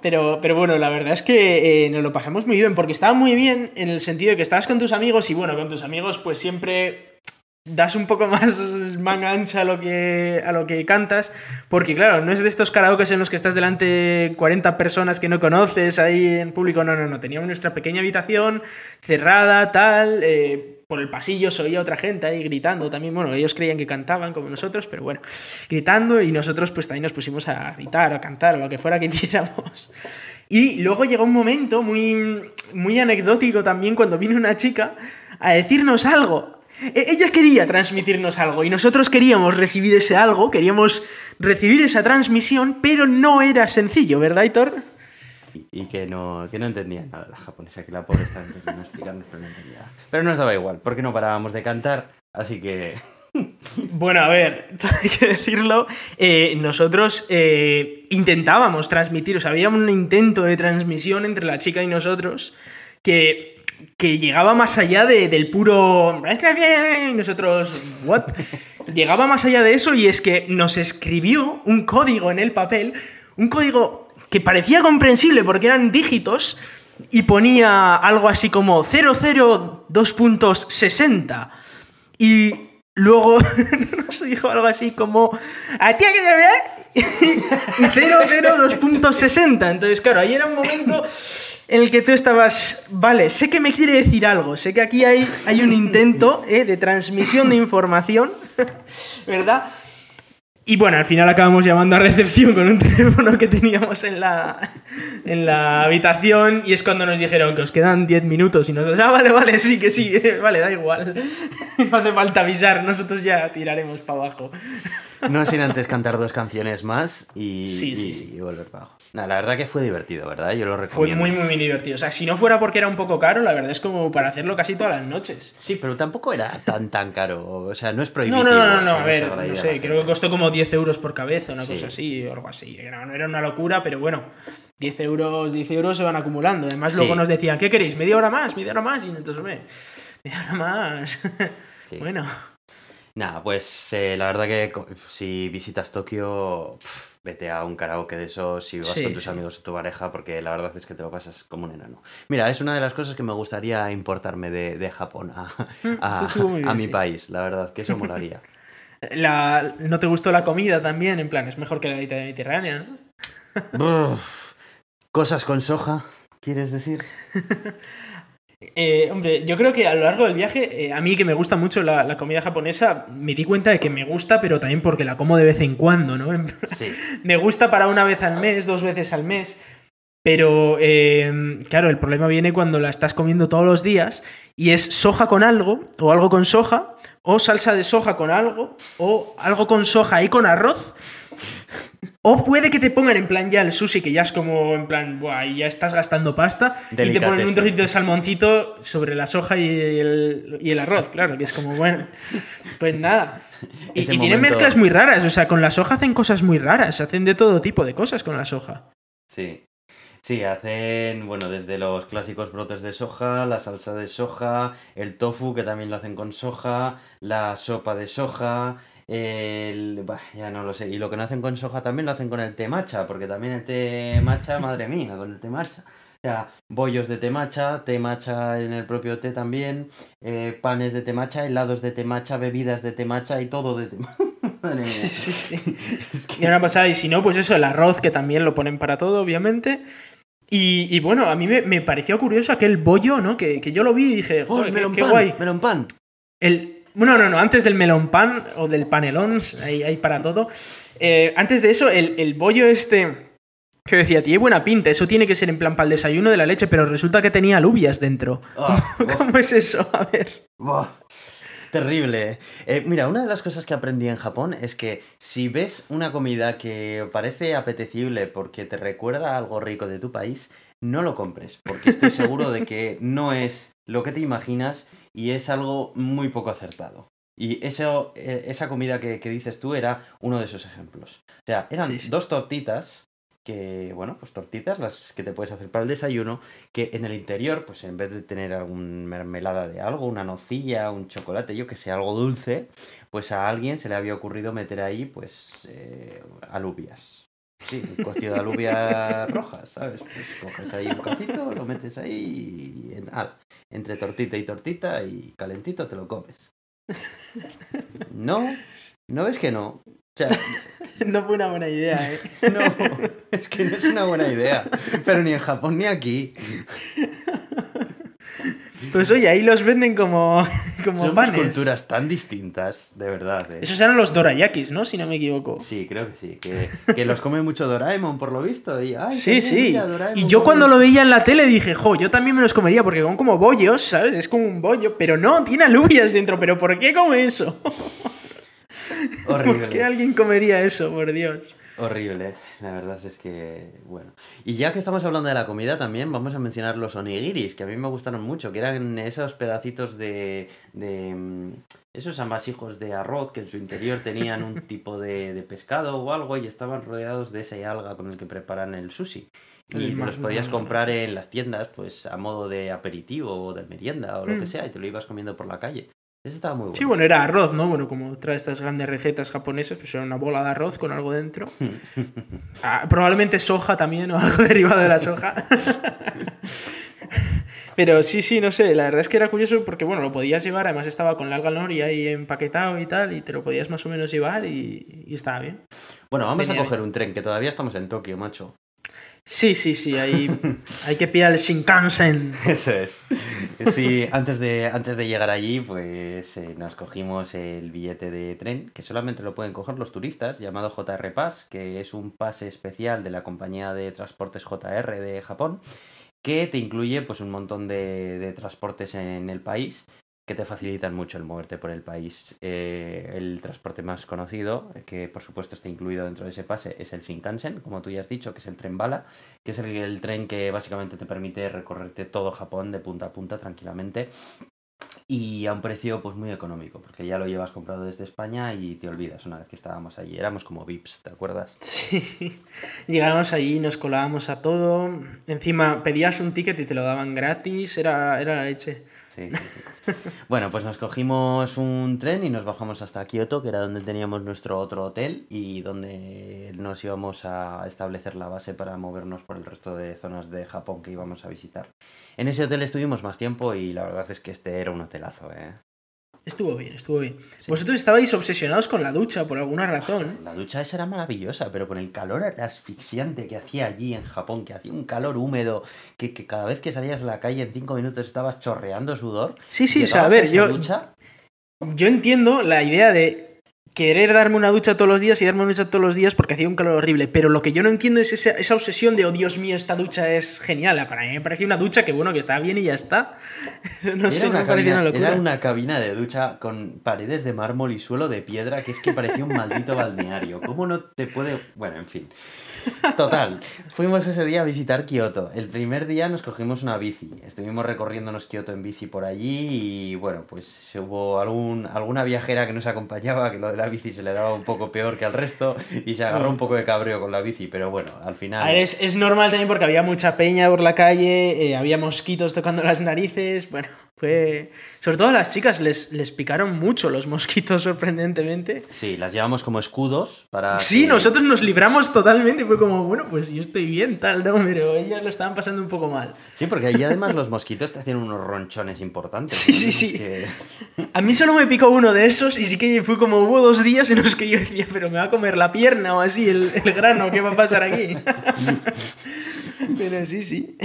Pero, pero bueno, la verdad es que eh, nos lo pasamos muy bien, porque estaba muy bien en el sentido de que estabas con tus amigos y bueno, con tus amigos pues siempre das un poco más manga ancha a lo que, a lo que cantas, porque claro, no es de estos karaoke en los que estás delante de 40 personas que no conoces ahí en público, no, no, no, teníamos nuestra pequeña habitación cerrada, tal, eh, por el pasillo se oía otra gente ahí gritando también, bueno, ellos creían que cantaban como nosotros, pero bueno, gritando y nosotros pues también nos pusimos a gritar, a cantar, o lo que fuera que hiciéramos. Y luego llegó un momento muy, muy anecdótico también cuando vino una chica a decirnos algo ella quería transmitirnos algo y nosotros queríamos recibir ese algo, queríamos recibir esa transmisión, pero no era sencillo, ¿verdad, Hitor? Y, que, no, que no entendía nada la japonesa, que la pobre estaba intentando explicarnos, pero no entendía. Pero nos daba igual, porque no parábamos de cantar, así que... Bueno, a ver, hay que decirlo, eh, nosotros eh, intentábamos transmitir, o sea, había un intento de transmisión entre la chica y nosotros que que llegaba más allá de, del puro. Nosotros, ¿what? llegaba más allá de eso y es que nos escribió un código en el papel, un código que parecía comprensible porque eran dígitos y ponía algo así como 002.60 y luego nos dijo algo así como a ti que y 002.60 entonces claro ahí era un momento en el que tú estabas, vale, sé que me quiere decir algo, sé que aquí hay, hay un intento eh, de transmisión de información, ¿verdad? Y bueno, al final acabamos llamando a recepción con un teléfono que teníamos en la, en la habitación y es cuando nos dijeron que os quedan 10 minutos y nosotros, ah, vale, vale, sí, que sí, vale, da igual. No hace falta avisar, nosotros ya tiraremos para abajo. No sin antes cantar dos canciones más y, Sí, sí, y- sí. y volver para abajo. Nah, la verdad que fue divertido, ¿verdad? Yo lo Fue recomiendo. muy, muy, muy divertido. O sea, si no fuera porque era un poco caro, la verdad es como para hacerlo casi todas las noches. Sí, pero tampoco era tan tan caro. O sea, no es No, prohibitivo. no, no, no, no, a ver, no sé, creo que costó como 10 euros por cabeza, una Sí. cosa así, o algo así. No, no era una locura, pero bueno, 10 euros, 10 euros se van acumulando. Además, luego nos decían, ¿qué queréis? ¿Media hora más? ¿Media hora más? Y entonces, hombre, media hora más. Sí. Bueno, Nada, pues eh, la verdad que si visitas Tokio, pf, vete a un karaoke de esos, si vas Sí, con tus sí. amigos o tu pareja, porque la verdad es que te lo pasas como un enano. Mira, es una de las cosas que me gustaría importarme de, de Japón a, muy a mi sí. país, la verdad, que eso molaría. la, ¿no te gustó la comida también? En plan, es mejor que la mediterránea, ¿no? Cosas con soja, ¿quieres decir? Eh, hombre, yo creo que a lo largo del viaje, eh, a mí que me gusta mucho la, la comida japonesa, me di cuenta de que me gusta, pero también porque la como de vez en cuando, ¿no? Sí. me gusta para una vez al mes, dos veces al mes. Pero, eh, claro, el problema viene cuando la estás comiendo todos los días y es soja con algo, o algo con soja, o salsa de soja con algo, o algo con soja y con arroz. O puede que te pongan en plan ya el sushi, que ya es como en plan, buah, ya estás gastando pasta, y te ponen un trocito de salmoncito sobre la soja y el, y el arroz, claro, que es como, bueno, pues nada. Y, tienen mezclas muy raras, o sea, con la soja hacen cosas muy raras, hacen de todo tipo de cosas con la soja. Sí. Sí, hacen, bueno, desde los clásicos brotes de soja, la salsa de soja, el tofu, que también lo hacen con soja, la sopa de soja, el... bah, ya no lo sé. Y lo que no hacen con soja también lo hacen con el té matcha, porque también el té matcha, madre mía, con el té matcha. O sea, bollos de té matcha, té matcha en el propio té también, eh, panes de té matcha, helados de té matcha, bebidas de té matcha y todo de té. Madre mía. Sí, sí, sí. Es que- Y una pasada, y si no, pues eso, el arroz, que también lo ponen para todo, obviamente. Y, y bueno, a mí me, me pareció curioso aquel bollo, ¿no? Que, que yo lo vi y dije, ¡Oh, joder, el qué, melón qué pan! guay. ¡Melón pan! El, bueno, no, no, antes del melón pan o del panelón, ahí para todo. Eh, antes de eso, el, el bollo este que decía, tiene buena pinta, eso tiene que ser en plan para el desayuno de la leche, pero resulta que tenía alubias dentro. Ah, ¿Cómo, cómo es eso? A ver. Terrible. Eh, mira, una de las cosas que aprendí en Japón es que si ves una comida que parece apetecible porque te recuerda a algo rico de tu país, no lo compres, porque estoy seguro de que no es lo que te imaginas y es algo muy poco acertado. Y eso, eh, esa comida que, que dices tú era uno de esos ejemplos. O sea, eran Sí, sí. dos tortitas que, bueno, pues tortitas, las que te puedes hacer para el desayuno, que en el interior, pues en vez de tener algún mermelada de algo, una nocilla, un chocolate, yo que sé, algo dulce, pues a alguien se le había ocurrido meter ahí, pues, eh, alubias. Sí, un cocido de alubias rojas, ¿sabes? Pues coges ahí un cacito, lo metes ahí y en- ah, entre tortita y tortita y calentito te lo comes. No, no ves que no. O sea, No fue una buena idea, ¿eh? no, es que no es una buena idea. Pero ni en Japón ni aquí. Pues oye, ahí los venden como, como panes. culturas tan distintas, de verdad. ¿eh? Esos eran los dorayakis, ¿no? Si no me equivoco. Sí, creo que sí. Que, que los come mucho Doraemon, por lo visto. Y, ay, Sí, sí. Doraemon Y yo cuando lo esto". veía en la tele dije, jo, yo también me los comería porque son como bollos, ¿sabes? Es como un bollo, pero no, tiene alubias dentro. ¿Pero por qué come eso? Horrible. ¿Por qué alguien comería eso, por Dios? Horrible, la verdad es que, bueno. Y ya que estamos hablando de la comida también, vamos a mencionar los onigiris, que a mí me gustaron mucho, que eran esos pedacitos de, de mm, esos amasijos de arroz que en su interior tenían un tipo de, de pescado o algo y estaban rodeados de esa alga con el que preparan el sushi. Y te los podías comprar en las tiendas, pues a modo de aperitivo o de merienda o lo que Mm. sea, y te lo ibas comiendo por la calle. Eso estaba muy bueno. Sí, bueno, era arroz, ¿no? Bueno, como otra de estas grandes recetas japonesas, pues era una bola de arroz con algo dentro. Ah, probablemente soja también o algo derivado de la soja. Pero sí, sí, no sé, la verdad es que era curioso porque, bueno, lo podías llevar, además estaba con la alga nori ahí empaquetado y tal, y te lo podías más o menos llevar y, y estaba bien. Bueno, vamos Venía a coger un tren, que todavía estamos en Tokio, macho. Sí, sí, sí, ahí hay que pillar el Shinkansen. Eso es. Sí, antes de, antes de llegar allí, pues eh, nos cogimos el billete de tren, que solamente lo pueden coger los turistas, llamado JR Pass, que es un pase especial de la compañía de transportes JR de Japón, que te incluye pues un montón de, de transportes en el país que te facilitan mucho el moverte por el país. Eh, el transporte más conocido, que por supuesto está incluido dentro de ese pase, es el Shinkansen, como tú ya has dicho, que es el tren bala, que es el, el tren que básicamente te permite recorrerte todo Japón de punta a punta tranquilamente y a un precio pues muy económico, porque ya lo llevas comprado desde España y te olvidas una vez que estábamos allí. Éramos como VIPs, ¿te acuerdas? Sí, llegábamos allí, nos colábamos a todo. Encima pedías un ticket y te lo daban gratis, era, era la leche. Sí, sí. Bueno, pues nos cogimos un tren y nos bajamos hasta Kioto, que era donde teníamos nuestro otro hotel y donde nos íbamos a establecer la base para movernos por el resto de zonas de Japón que íbamos a visitar. En ese hotel estuvimos más tiempo y la verdad es que este era un hotelazo, ¿eh? Estuvo bien, estuvo bien. Sí. Vosotros estabais obsesionados con la ducha por alguna razón. La ducha esa era maravillosa, pero con el calor asfixiante que hacía allí en Japón, que hacía un calor húmedo, que, que cada vez que salías a la calle en cinco minutos estabas chorreando sudor. Sí, sí, o sea, a ver, yo, ducha yo entiendo la idea de querer darme una ducha todos los días y darme una ducha todos los días porque hacía un calor horrible, pero lo que yo no entiendo es esa, esa obsesión de, oh Dios mío, esta ducha es genial. Para mí me parecía una ducha que, bueno, que estaba bien y ya está. No sé, Era me una, parecía cabina, una locura. era una cabina de ducha con paredes de mármol y suelo de piedra que es que parecía un maldito balneario. ¿Cómo no te puede...? Bueno, en fin. Total, fuimos ese día a visitar Kioto. El primer día nos cogimos una bici. Estuvimos recorriéndonos Kioto en bici por allí y bueno, pues hubo alguna viajera que nos acompañaba que lo de la bici se le daba un poco peor que al resto y se agarró un poco de cabreo con la bici, pero bueno, al final... A ver, es, es normal también porque había mucha peña por la calle, eh, había mosquitos tocando las narices, bueno, fue... Sobre todo a las chicas les, les picaron mucho los mosquitos, sorprendentemente. Sí, las llevamos como escudos para... Sí, que- nosotros nos libramos totalmente, fue como, bueno, pues yo estoy bien, tal, no, pero ellas lo estaban pasando un poco mal. Sí, porque allí además los mosquitos te hacían unos ronchones importantes. Sí, ¿no? sí, sí. que- A mí solo me picó uno de esos y sí que fue como hubo dos días en los que yo decía, pero me va a comer la pierna o así, el, el grano, ¿qué va a pasar aquí? pero sí, sí.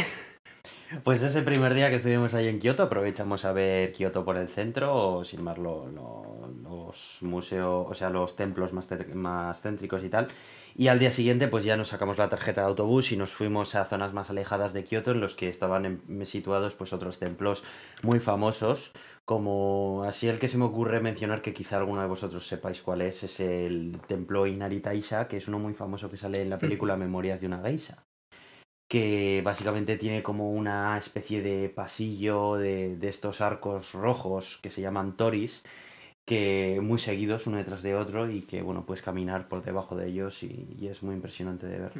Pues ese primer día que estuvimos ahí en Kioto, aprovechamos a ver Kioto por el centro, o sin más lo- lo- los museos, o sea, los templos más, más céntricos y tal. Y al día siguiente, pues ya nos sacamos la tarjeta de autobús y nos fuimos a zonas más alejadas de Kioto, en los que estaban en- situados pues otros templos muy famosos, como así el que se me ocurre mencionar que quizá alguno de vosotros sepáis cuál es, es el templo Inari Taisha, que es uno muy famoso que sale en la película Memorias de una geisha que básicamente tiene como una especie de pasillo de, de estos arcos rojos que se llaman toris, que muy seguidos uno detrás de otro y que bueno puedes caminar por debajo de ellos y, y es muy impresionante de ver.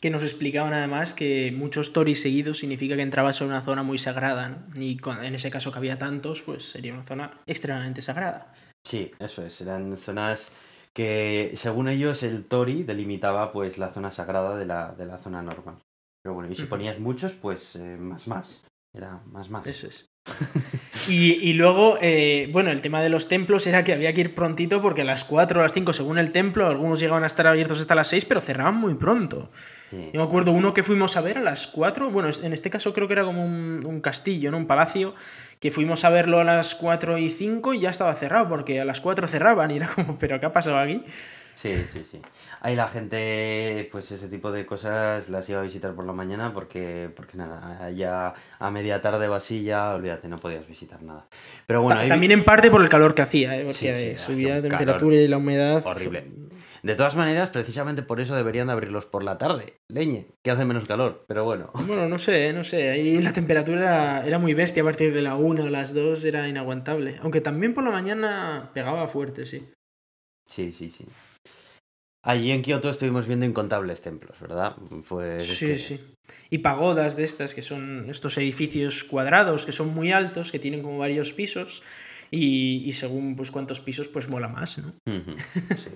Que nos explicaban además que muchos toris seguidos significa que entrabas en una zona muy sagrada, ¿no? Y cuando- en ese caso que había tantos, pues sería una zona extremadamente sagrada. Sí, eso es, eran zonas que según ellos el tori delimitaba pues la zona sagrada de la, de la zona normal. Pero bueno, y si ponías muchos, pues eh, más más. Era más más. Eso es. Y, y luego, eh, bueno, el tema de los templos era que había que ir prontito porque a las 4 o las 5, según el templo, algunos llegaban a estar abiertos hasta las 6, pero cerraban muy pronto. Sí. Yo me acuerdo uno que fuimos a ver a las 4, bueno, en este caso creo que era como un, un castillo, ¿no? Un palacio, que fuimos a verlo a las 4 y 5 y ya estaba cerrado, porque a las 4 cerraban y era como, ¿pero qué ha pasado aquí? Sí, sí, sí. Ahí la gente, pues ese tipo de cosas las iba a visitar por la mañana porque, porque nada, ya a media tarde o así ya, olvídate, no podías visitar nada. Pero bueno, Ta- ahí También en parte por el calor que hacía, ¿eh? porque Sí, sí, eh, hacía subía la temperatura y la humedad. horrible. De todas maneras, precisamente por eso deberían de abrirlos por la tarde, leñe, que hace menos calor, pero bueno. Bueno, no sé, no sé. Ahí la temperatura era, era muy bestia a partir de la 1 o las 2 era inaguantable. Aunque también por la mañana pegaba fuerte, sí. Sí, sí, sí. Allí en Kioto estuvimos viendo incontables templos, ¿verdad? Pues es Sí, que- sí. Y pagodas de estas, que son estos edificios cuadrados, que son muy altos, que tienen como varios pisos. y, y según pues cuántos pisos, pues mola más, ¿no? Ujú, sí.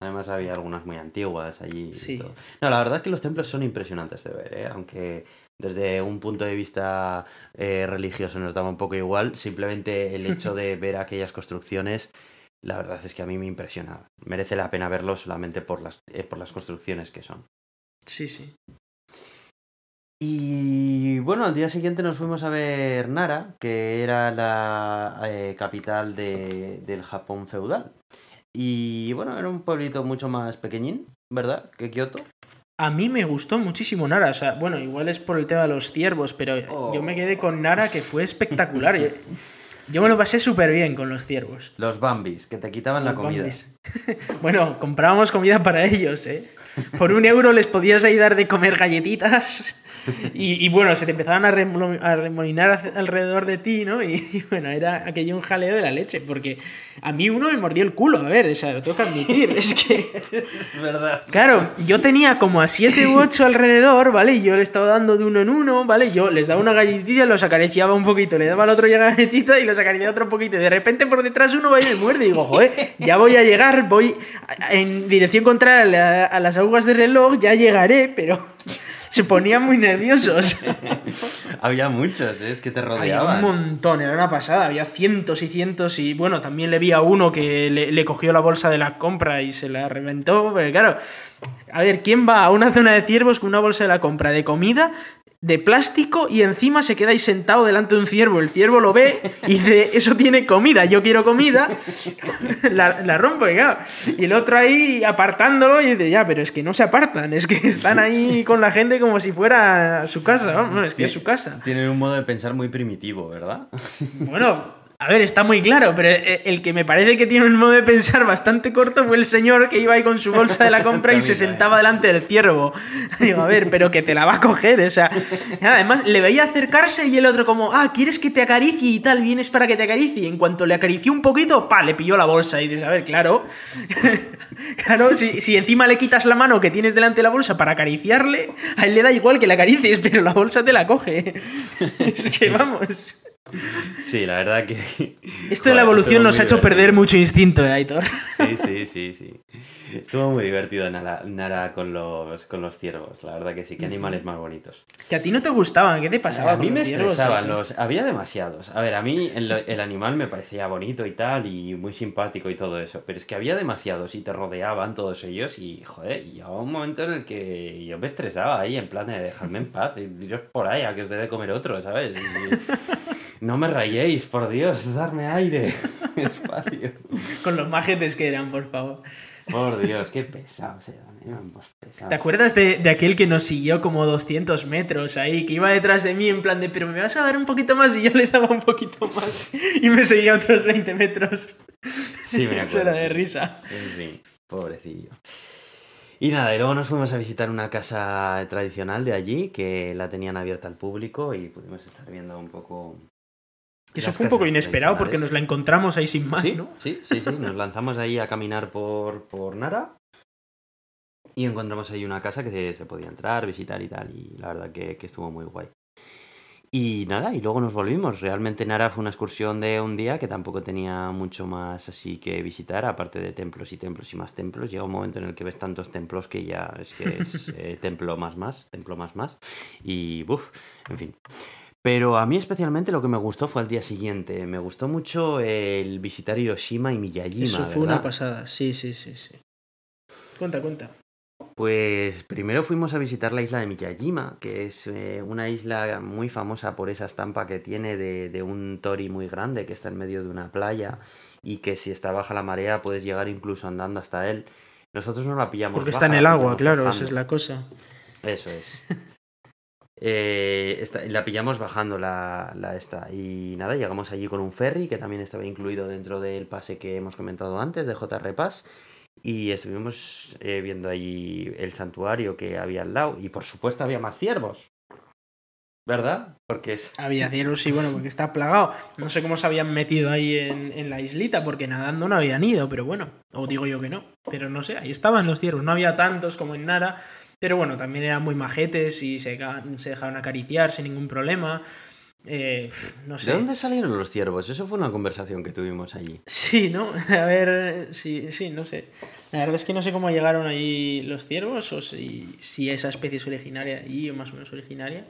Además había algunas muy antiguas allí. y Sí. todo. No, la verdad es que los templos son impresionantes de ver, ¿eh? aunque desde un punto de vista eh, religioso nos daba un poco igual, simplemente el hecho de ver aquellas construcciones, la verdad es que a mí me impresiona. Merece la pena verlo solamente por las, eh, por las construcciones que son. Sí, sí. Y bueno, al día siguiente nos fuimos a ver Nara, que era la eh, capital de- del Japón feudal. Y bueno, era un pueblito mucho más pequeñín, ¿verdad? Que Kioto. A mí me gustó muchísimo Nara. O sea, bueno, igual es por el tema de los ciervos, pero Oh. yo me quedé con Nara que fue espectacular. Yo, me lo pasé súper bien con los ciervos. Los Bambis, que te quitaban la comida. bueno, comprábamos comida para ellos, ¿eh? Por un euro les podías ahí dar de comer galletitas. Y, y bueno, se te empezaban a, a remolinar alrededor de ti, ¿no? Y, y bueno, era aquello un jaleo de la leche, porque a mí uno me mordió el culo, a ver, o sea, lo tengo que admitir, es que... Es verdad. Claro, yo tenía como a 7 u 8 alrededor, ¿vale? Y yo le estaba dando de uno en uno, ¿vale? Yo les daba una galletita, los acariciaba un poquito, le daba al otro ya galletita y los acariciaba otro poquito. Y de repente por detrás uno va y me muerde. Y digo, joder, ya voy a llegar, voy en dirección contraria a, a las aguas del reloj, ya llegaré, pero se ponían muy nerviosos. Había muchos, ¿eh? es que te Había un rodeaban. montón, era una pasada, había cientos y cientos y bueno, también le vi a uno que le, le cogió la bolsa de la compra y se la reventó, pero claro, a ver, ¿quién va a una zona de ciervos con una bolsa de la compra de comida, de plástico y encima se queda ahí sentado delante de un ciervo? El ciervo lo ve y dice, eso tiene comida, yo quiero comida, la, la rompo y claro, y el otro ahí apartándolo y dice, ya, pero es que no se apartan, es que están ahí con la gente como si fuera su casa, vamos, es que es su casa. Tienen un modo de pensar muy primitivo, ¿verdad? Bueno, a ver, está muy claro, pero eh, el que me parece que tiene un modo de pensar bastante corto fue el señor que iba ahí con su bolsa de la compra y se También, sentaba delante del ciervo. Digo, a ver, pero que te la va a coger, o sea. Además, le veía acercarse y el otro como, ah, ¿quieres que te acaricie y tal? ¿Vienes para que te acaricie? Y en cuanto le acarició un poquito, pa, le pilló la bolsa y dices, a ver, claro. claro, si, si encima le quitas la mano que tienes delante de la bolsa para acariciarle, a él le da igual que la acaricies, pero la bolsa te la coge. es que vamos. Sí, la verdad que... Esto de la evolución nos ha hecho perder mucho instinto, ¿eh, Aitor? Sí, sí, sí, sí. Estuvo muy divertido Nara, Nara con, los, con los ciervos, la verdad que sí, qué animales más bonitos. Que a ti no te gustaban, ¿qué te pasaba? a mí con me los estresaban, los, había demasiados. A ver, a mí el, el animal me parecía bonito y tal, y muy simpático y todo eso, pero es que había demasiados y te rodeaban todos ellos y, joder, y llegaba un momento en el que yo me estresaba ahí, en plan de dejadme en paz, y iros por ahí a que os dé de comer otro, ¿sabes? Y no me rayéis, por Dios, darme aire, espacio. Con los majetes que eran, por favor. Por Dios, qué pesados eran, pesados. ¿Te acuerdas de, de aquel que nos siguió como 200 metros ahí, que iba detrás de mí en plan de, pero me vas a dar un poquito más y yo le daba un poquito más y me seguía otros 20 metros? Sí, me Eso acuerdo. era de risa. En fin, pobrecillo. Y nada, y luego nos fuimos a visitar una casa tradicional de allí, que la tenían abierta al público y pudimos estar viendo un poco... Que eso fue un poco inesperado porque nos la encontramos ahí sin más, sí, ¿no? sí, sí, sí, nos lanzamos ahí a caminar por, por Nara y encontramos ahí una casa que se, se podía entrar, visitar y tal, y la verdad que, que estuvo muy guay. Y nada, y luego nos volvimos. Realmente Nara fue una excursión de un día que tampoco tenía mucho más así que visitar, aparte de templos y templos y más templos. Llega un momento en el que ves tantos templos que ya es que es eh, templo más más, templo más más. Y buf, en fin. Pero a mí especialmente lo que me gustó fue al día siguiente. Me gustó mucho el visitar Hiroshima y Miyajima, Eso fue ¿verdad? una pasada, sí, sí, sí, sí. Cuenta, cuenta. Pues primero fuimos a visitar la isla de Miyajima, que es eh, una isla muy famosa por esa estampa que tiene de, de un tori muy grande que está en medio de una playa y que si está baja la marea puedes llegar incluso andando hasta él. Nosotros no la pillamos. Porque está en el agua, claro, bajando. esa es la cosa. Eso es. Eh, la pillamos bajando la, la esta. Y nada, llegamos allí con un ferry que también estaba incluido dentro del pase que hemos comentado antes de JR Pass. Y estuvimos eh, viendo allí el santuario que había al lado. Y por supuesto había más ciervos. ¿Verdad? Porque es. Había ciervos, sí, bueno, porque está plagado. No sé cómo se habían metido ahí en, en la islita, porque nadando no habían ido, pero bueno. O digo yo que no. Pero no sé, ahí estaban los ciervos. No había tantos como en Nara, pero bueno, también eran muy majetes y se, se dejaban acariciar sin ningún problema. Eh, no sé. ¿De dónde salieron los ciervos? Eso fue una conversación que tuvimos allí. Sí, ¿no? A ver, sí, sí, no sé. La verdad es que no sé cómo llegaron ahí los ciervos o si, si esa especie es originaria allí o más o menos originaria.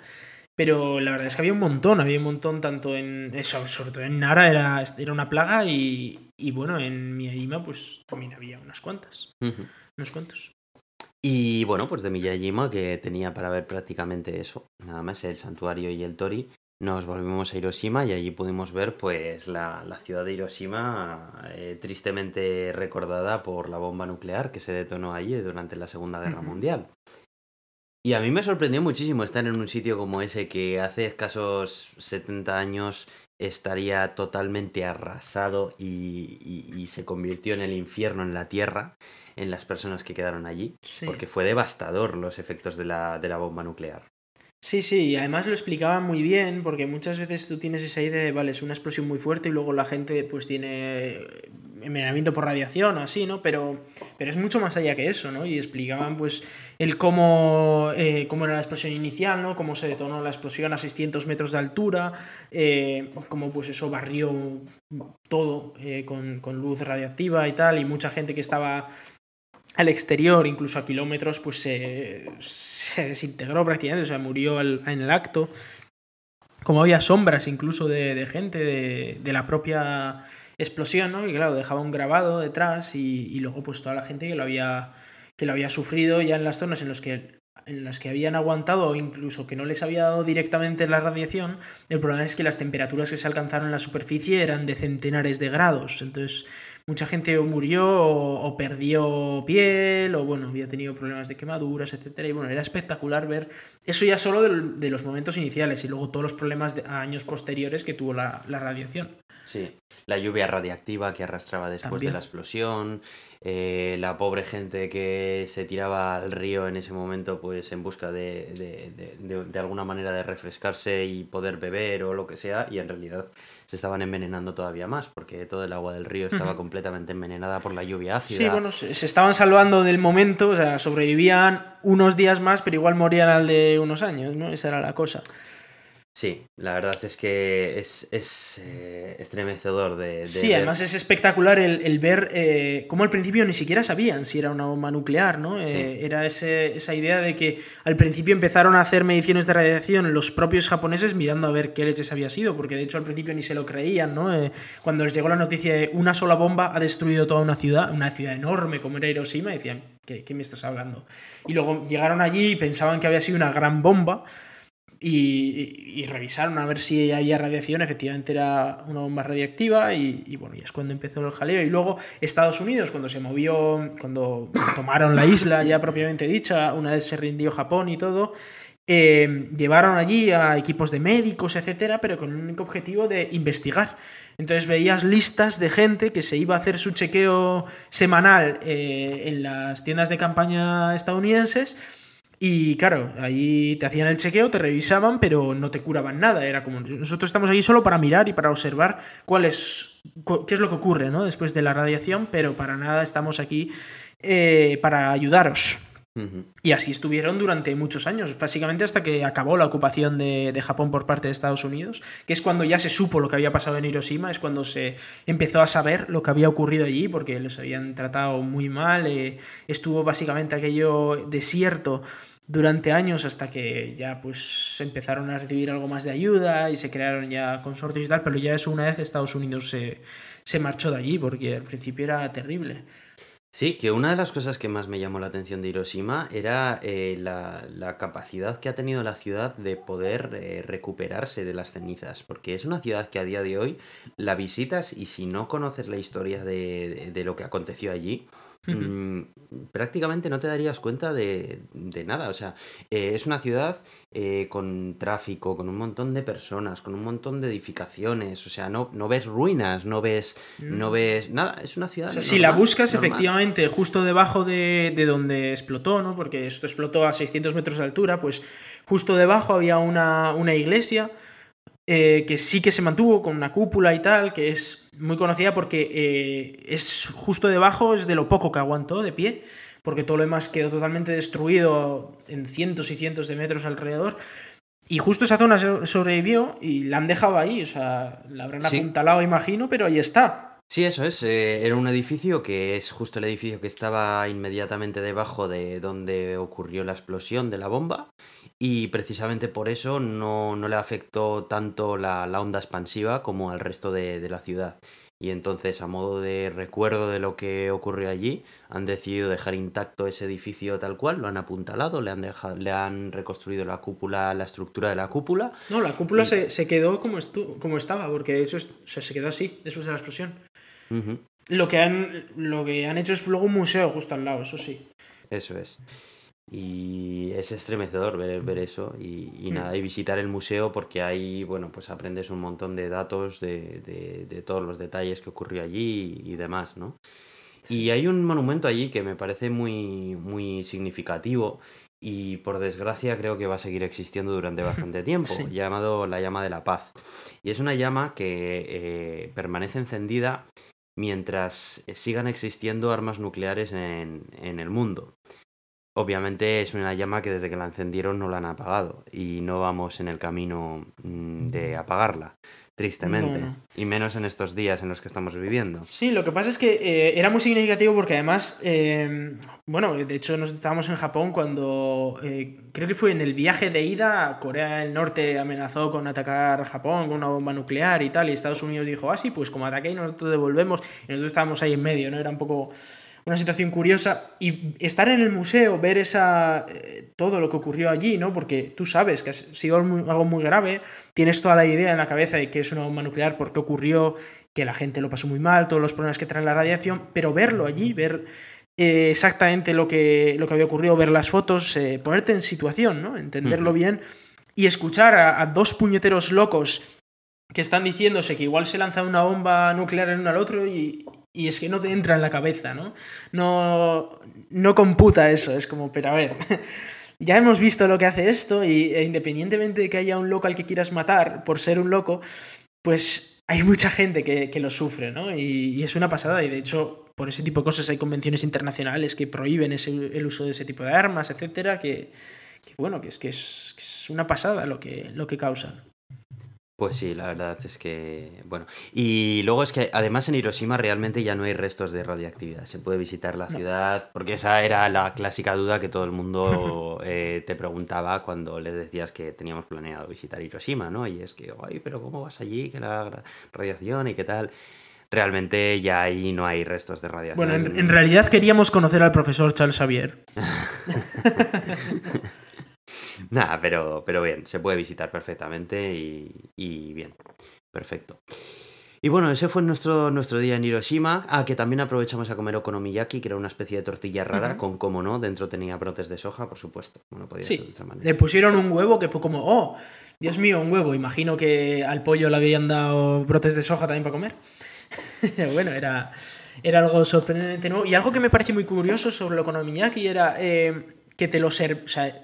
Pero la verdad es que había un montón, había un montón tanto en... Eso, sobre todo en Nara era, era una plaga y, y bueno, en Miyajima pues también había unas cuantas. Unos cuantos. Y bueno, pues de Miyajima, que tenía para ver prácticamente eso, nada más el santuario y el Tori, nos volvimos a Hiroshima y allí pudimos ver pues la, la ciudad de Hiroshima eh, tristemente recordada por la bomba nuclear que se detonó allí durante la Segunda Guerra Mundial. Y a mí me sorprendió muchísimo estar en un sitio como ese que hace escasos 70 años estaría totalmente arrasado y, y, y se convirtió en el infierno en la tierra en las personas que quedaron allí, Sí. porque fue devastador los efectos de la, de la bomba nuclear. Sí, sí, y además lo explicaba muy bien, porque muchas veces tú tienes esa idea de, vale, es una explosión muy fuerte y luego la gente pues tiene envenenamiento por radiación o así, ¿no? Pero, pero es mucho más allá que eso, ¿no? Y explicaban pues el cómo, eh, cómo era la explosión inicial, ¿no? Cómo se detonó la explosión a 600 metros de altura, eh, cómo pues eso barrió todo eh, con, con luz radiactiva y tal, y mucha gente que estaba al exterior, incluso a kilómetros, pues se, se desintegró prácticamente, o sea, murió en el acto. Como había sombras incluso de, de gente de, de la propia explosión, ¿no? Y claro, dejaba un grabado detrás y, luego pues toda la gente que lo había, que lo había sufrido ya en las zonas en las que en las que habían aguantado o incluso que no les había dado directamente la radiación, el problema es que las temperaturas que se alcanzaron en la superficie eran de centenares de grados. Entonces, mucha gente murió o, perdió piel o bueno, había tenido problemas de quemaduras, etcétera. Y bueno, era espectacular ver eso ya solo de, los momentos iniciales y luego todos los problemas de, a años posteriores que tuvo la, la radiación. Sí, la lluvia radiactiva que arrastraba después También. de la explosión, eh, la pobre gente que se tiraba al río en ese momento pues en busca de, de, de- de- de alguna manera de refrescarse y poder beber o lo que sea y en realidad se estaban envenenando todavía más porque todo el agua del río estaba completamente envenenada por la lluvia ácida. Sí, bueno, se estaban salvando del momento, o sea, sobrevivían unos días más, pero igual morían al de unos años, ¿no? Esa era la cosa. Sí, la verdad es que es, es eh, estremecedor de, de Sí, ver. además es espectacular el, el ver eh, cómo al principio ni siquiera sabían si era una bomba nuclear, ¿no? Eh, Sí. Era ese- esa idea de que al principio empezaron a hacer mediciones de radiación los propios japoneses mirando a ver qué leches había sido, porque de hecho al principio ni se lo creían, ¿no? Eh, cuando les llegó la noticia de una sola bomba ha destruido toda una ciudad, una ciudad enorme como era Hiroshima, decían, ¿qué, qué me estás hablando? Y luego llegaron allí y pensaban que había sido una gran bomba. Y, y- revisaron a ver si había radiación, efectivamente era una bomba radiactiva y, y bueno, y es cuando empezó el jaleo. Y luego Estados Unidos, cuando se movió, cuando tomaron la isla ya propiamente dicha, una vez se rindió Japón y todo, eh, llevaron allí a equipos de médicos, etcétera, pero con el único objetivo de investigar. Entonces veías listas de gente que se iba a hacer su chequeo semanal eh, en las tiendas de campaña estadounidenses y claro, ahí te hacían el chequeo, te revisaban, pero no te curaban nada. Era como, nosotros estamos aquí solo para mirar y para observar cuál es, qué es lo que ocurre ¿no? después de la radiación, pero para nada estamos aquí eh, para ayudaros. Y así estuvieron durante muchos años, básicamente hasta que acabó la ocupación de, de Japón por parte de Estados Unidos, que es cuando ya se supo lo que había pasado en Hiroshima, es cuando se empezó a saber lo que había ocurrido allí, porque les habían tratado muy mal, eh, estuvo básicamente aquello desierto durante años hasta que ya pues empezaron a recibir algo más de ayuda y se crearon ya consorcios y tal, pero ya eso una vez Estados Unidos se, se marchó de allí, porque al principio era terrible. Sí, que una de las cosas que más me llamó la atención de Hiroshima era eh, la, la capacidad que ha tenido la ciudad de poder eh, recuperarse de las cenizas, porque es una ciudad que a día de hoy la visitas y si no conoces la historia de- de lo que aconteció allí, Mm, prácticamente no te darías cuenta de, de nada. O sea, eh, es una ciudad eh, con tráfico, con un montón de personas, con un montón de edificaciones, o sea, no, no ves ruinas, no ves, no ves nada, es una ciudad... O sea, si la buscas, normal. efectivamente, justo debajo de, de donde explotó, ¿no? Porque esto explotó a 600 metros de altura, pues justo debajo había una, una iglesia eh, que sí que se mantuvo con una cúpula y tal, que es muy conocida porque eh, es justo debajo, es de lo poco que aguantó de pie, porque todo lo demás quedó totalmente destruido en cientos y cientos de metros alrededor. Y justo esa zona sobrevivió y la han dejado ahí, o sea, la habrán apuntalado, imagino, pero ahí está. Sí, eso es. Eh, era un edificio que es justo el edificio que estaba inmediatamente debajo de donde ocurrió la explosión de la bomba. Y precisamente por eso no, le afectó tanto la, onda expansiva como al resto de la ciudad y entonces a modo de recuerdo de lo que ocurrió allí han decidido dejar intacto ese edificio tal cual, lo han apuntalado, le han, dejado, le han reconstruido la cúpula, la estructura de la cúpula. No, la cúpula se, quedó como, como estaba, porque eso se quedó así después de la explosión. lo, que han, lo que han hecho es luego un museo justo al lado, eso sí. Eso es. Y es estremecedor ver, ver eso y, mm. nada, y visitar el museo porque ahí, bueno, pues aprendes un montón de datos de, de, todos los detalles que ocurrió allí y, demás, ¿no? Y hay un monumento allí que me parece muy, muy significativo y por desgracia creo que va a seguir existiendo durante bastante tiempo, llamado la llama de la paz. Y es una llama que eh, permanece encendida mientras sigan existiendo armas nucleares en, en el mundo. Obviamente es una llama que desde que la encendieron no la han apagado y no vamos en el camino mm, de apagarla, tristemente. Y menos en estos días en los que estamos viviendo. Sí, lo que pasa es que eh, era muy significativo porque además, em, bueno, de hecho nos estábamos en Japón cuando eh, creo que fue en el viaje de ida, Corea del Norte amenazó con atacar Japón con una bomba nuclear y tal, y Estados Unidos dijo, ah, sí, pues como ataque y nosotros devolvemos, y nosotros estábamos ahí en medio, ¿no? Era un poco una situación curiosa y estar en el museo, ver esa eh, todo lo que ocurrió allí, ¿no? Porque tú sabes que ha sido algo muy grave, tienes toda la idea en la cabeza de que es una bomba nuclear, por qué ocurrió, que la gente lo pasó muy mal, todos los problemas que trae la radiación, pero verlo allí, ver eh, exactamente lo que, lo que había ocurrido, ver las fotos, eh, ponerte en situación, ¿no? Entenderlo bien y escuchar a, dos puñeteros locos que están diciéndose que igual se lanza una bomba nuclear en uno al otro y, y es que no te entra en la cabeza, ¿no? No, no computa eso, es como, pero a ver, ya hemos visto lo que hace esto y e independientemente de que haya un loco al que quieras matar por ser un loco, pues hay mucha gente que, lo sufre, ¿no? Y, es una pasada y de hecho por ese tipo de cosas hay convenciones internacionales que prohíben el uso de ese tipo de armas, etcétera, que, bueno, que es que es, que es una pasada lo que, lo que causan. Pues sí, la verdad es que, bueno. Y luego es que además en Hiroshima realmente ya no hay restos de radiactividad. Se puede visitar la ciudad, porque esa era la clásica duda que todo el mundo eh, te preguntaba cuando les decías que teníamos planeado visitar Hiroshima, ¿no? Y es que, ay, pero ¿cómo vas allí? Que la radiación y qué tal. Realmente ya ahí no hay restos de radiación. Bueno, en, en realidad queríamos conocer al profesor Charles Xavier. Nada, pero, pero bien, se puede visitar perfectamente y, bien, perfecto. Y bueno, ese fue nuestro, nuestro día en Hiroshima. Ah, que también aprovechamos a comer okonomiyaki, que era una especie de tortilla rara, con, como no, dentro tenía brotes de soja, por supuesto. Bueno, podía sí. de manera. Le pusieron un huevo que fue como, oh, Dios mío, un huevo. Imagino que al pollo le habían dado brotes de soja también para comer. bueno, era, era algo sorprendente nuevo. Y algo que me parece muy curioso sobre el okonomiyaki era eh, que te lo ser... O sea,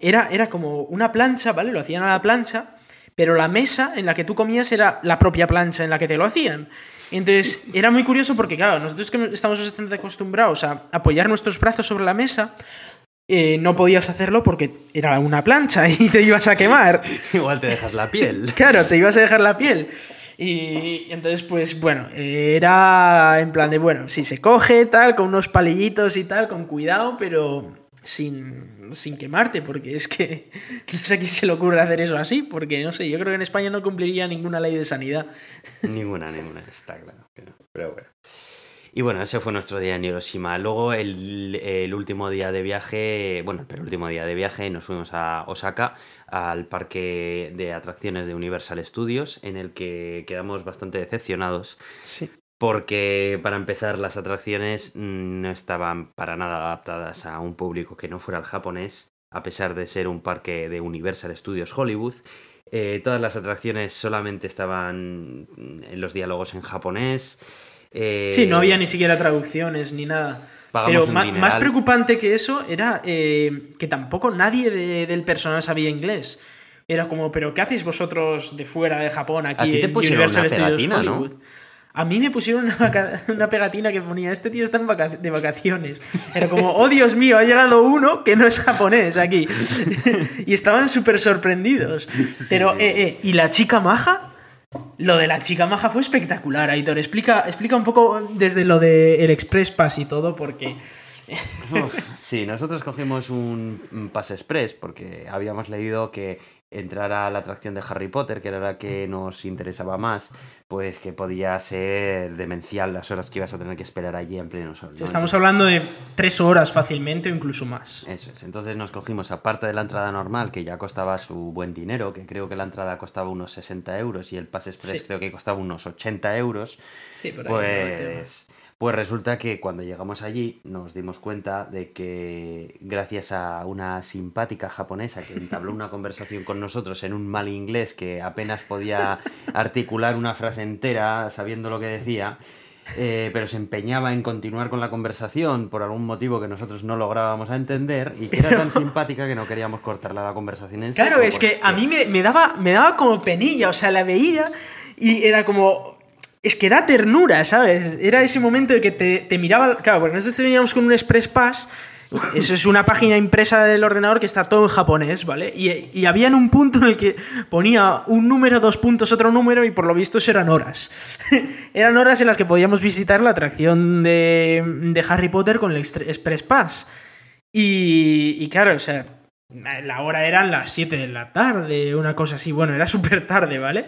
era, era como una plancha, ¿vale? Lo hacían a la plancha, pero la mesa en la que tú comías era la propia plancha en la que te lo hacían. Entonces, era muy curioso porque, claro, nosotros que estamos bastante acostumbrados a apoyar nuestros brazos sobre la mesa, eh, no podías hacerlo porque era una plancha y te ibas a quemar. Igual te dejas la piel. Claro, te ibas a dejar la piel. Y, entonces, pues bueno, era en plan de, bueno, si se coge, tal, con unos palillitos y tal, con cuidado, pero sin, sin quemarte, porque es que no sé a quién se le ocurre hacer eso así, porque no sé, yo creo que en España no cumpliría ninguna ley de sanidad. Ninguna, ninguna, está claro. Pero, bueno. Y bueno, ese fue nuestro día en Hiroshima. Luego, el, último día de viaje, bueno, el penúltimo día de viaje, nos fuimos a Osaka, al parque de atracciones de Universal Studios, en el que quedamos bastante decepcionados. Sí porque para empezar las atracciones no estaban para nada adaptadas a un público que no fuera el japonés, a pesar de ser un parque de Universal Studios Hollywood. Eh, todas las atracciones solamente estaban en los diálogos en japonés. Eh, sí, no había ni siquiera traducciones ni nada. Pero más, preocupante que eso era eh, que tampoco nadie del personal sabía inglés. Era como, ¿pero qué hacéis vosotros de fuera de Japón aquí en Universal Studios Hollywood? A mí me pusieron una, una pegatina que ponía, este tío está en vaca- de vacaciones. Era como, oh Dios mío, ha llegado uno que no es japonés aquí. y estaban súper sorprendidos. Pero, eh, eh, ¿y la chica maja? Lo de la chica maja fue espectacular, Aitor. Explica, explica un poco desde lo del Express Pass y todo, porque... Uf, sí, nosotros cogimos un, un pase express porque habíamos leído que entrar a la atracción de Harry Potter, que era la que nos interesaba más, pues que podía ser demencial las horas que ibas a tener que esperar allí en pleno sol. ¿no? Estamos hablando de tres horas fácilmente o incluso más. Eso es. Entonces nos cogimos, aparte de la entrada normal, que ya costaba su buen dinero, que creo que la entrada costaba unos 60 euros y el pase express Sí. creo que costaba unos 80 euros, Sí, por ahí pues, pues resulta que cuando llegamos allí nos dimos cuenta de que gracias a una simpática japonesa que entabló una conversación con nosotros en un mal inglés que apenas podía articular una frase entera sabiendo lo que decía, eh, pero se empeñaba en continuar con la conversación por algún motivo que nosotros no lográbamos a entender y que era tan simpática que no queríamos cortarle la conversación en Claro, seco, es que a mí me, me daba, me daba como penilla, o sea, la veía y era como... Es que da ternura, ¿sabes? Era ese momento de que te, te miraba... Claro, porque nosotros veníamos con un Express Pass, eso es una página impresa del ordenador que está todo en japonés, ¿vale? Y, y había en un punto en el que ponía un número, dos puntos, otro número y por lo visto eran horas. eran horas en las que podíamos visitar la atracción de, de Harry Potter con el Express Pass. Y, y claro, o sea, la hora eran las 7 de la tarde, una cosa así. Bueno, era súper tarde, ¿vale?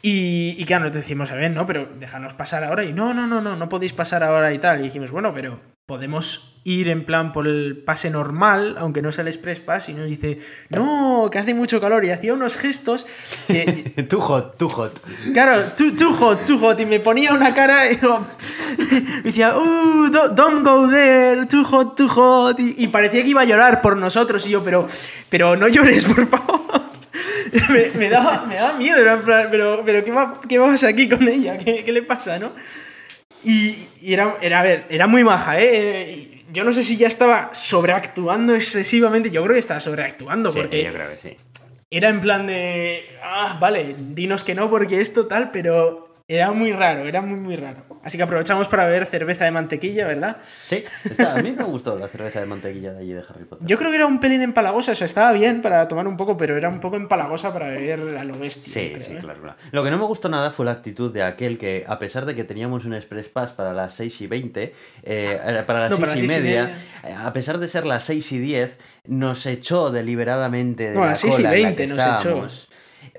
Y, y claro, nosotros decimos, a ver, no, pero déjanos pasar ahora. Y no, no, no, no, no podéis pasar ahora y tal. Y dijimos, bueno, pero podemos ir en plan por el pase normal, aunque no sea el Express Pass. Y nos dice, no, que hace mucho calor. Y hacía unos gestos que, too hot, too hot. Claro, too, too hot, too hot. Y me ponía una cara y digo- me decía, uh, do- don't go there, too hot, too hot. Y, y parecía que iba a llorar por nosotros. Y yo, pero, pero no llores, por favor. me, me daba, me daba miedo, era en plan, pero, pero ¿qué, va, ¿qué vas aquí con ella? ¿Qué, qué le pasa, no? Y, y era, era, a ver, era muy maja, ¿eh? Yo no sé si ya estaba sobreactuando excesivamente. Yo creo que estaba sobreactuando Sí, porque yo creo que sí. era en plan de, ah, vale, dinos que no porque esto tal, pero era muy raro, era muy, muy raro. Así que aprovechamos para ver cerveza de mantequilla, ¿verdad? Sí, está- a mí me gustó la cerveza de mantequilla de allí de Harry Potter. Yo creo que era un pelín empalagosa, o sea, estaba bien para tomar un poco, pero era un poco empalagosa para beber a lo bestia. Sí, creo, sí, ¿eh? claro, claro. Lo que no me gustó nada fue la actitud de aquel que, a pesar de que teníamos un Express Pass para las 6 y 20, eh, para las No, 6 para y las seis y media, media. eh, a pesar de ser las 6 y 10, nos echó deliberadamente de No, a la las seis y cola en la 20 que nos echó.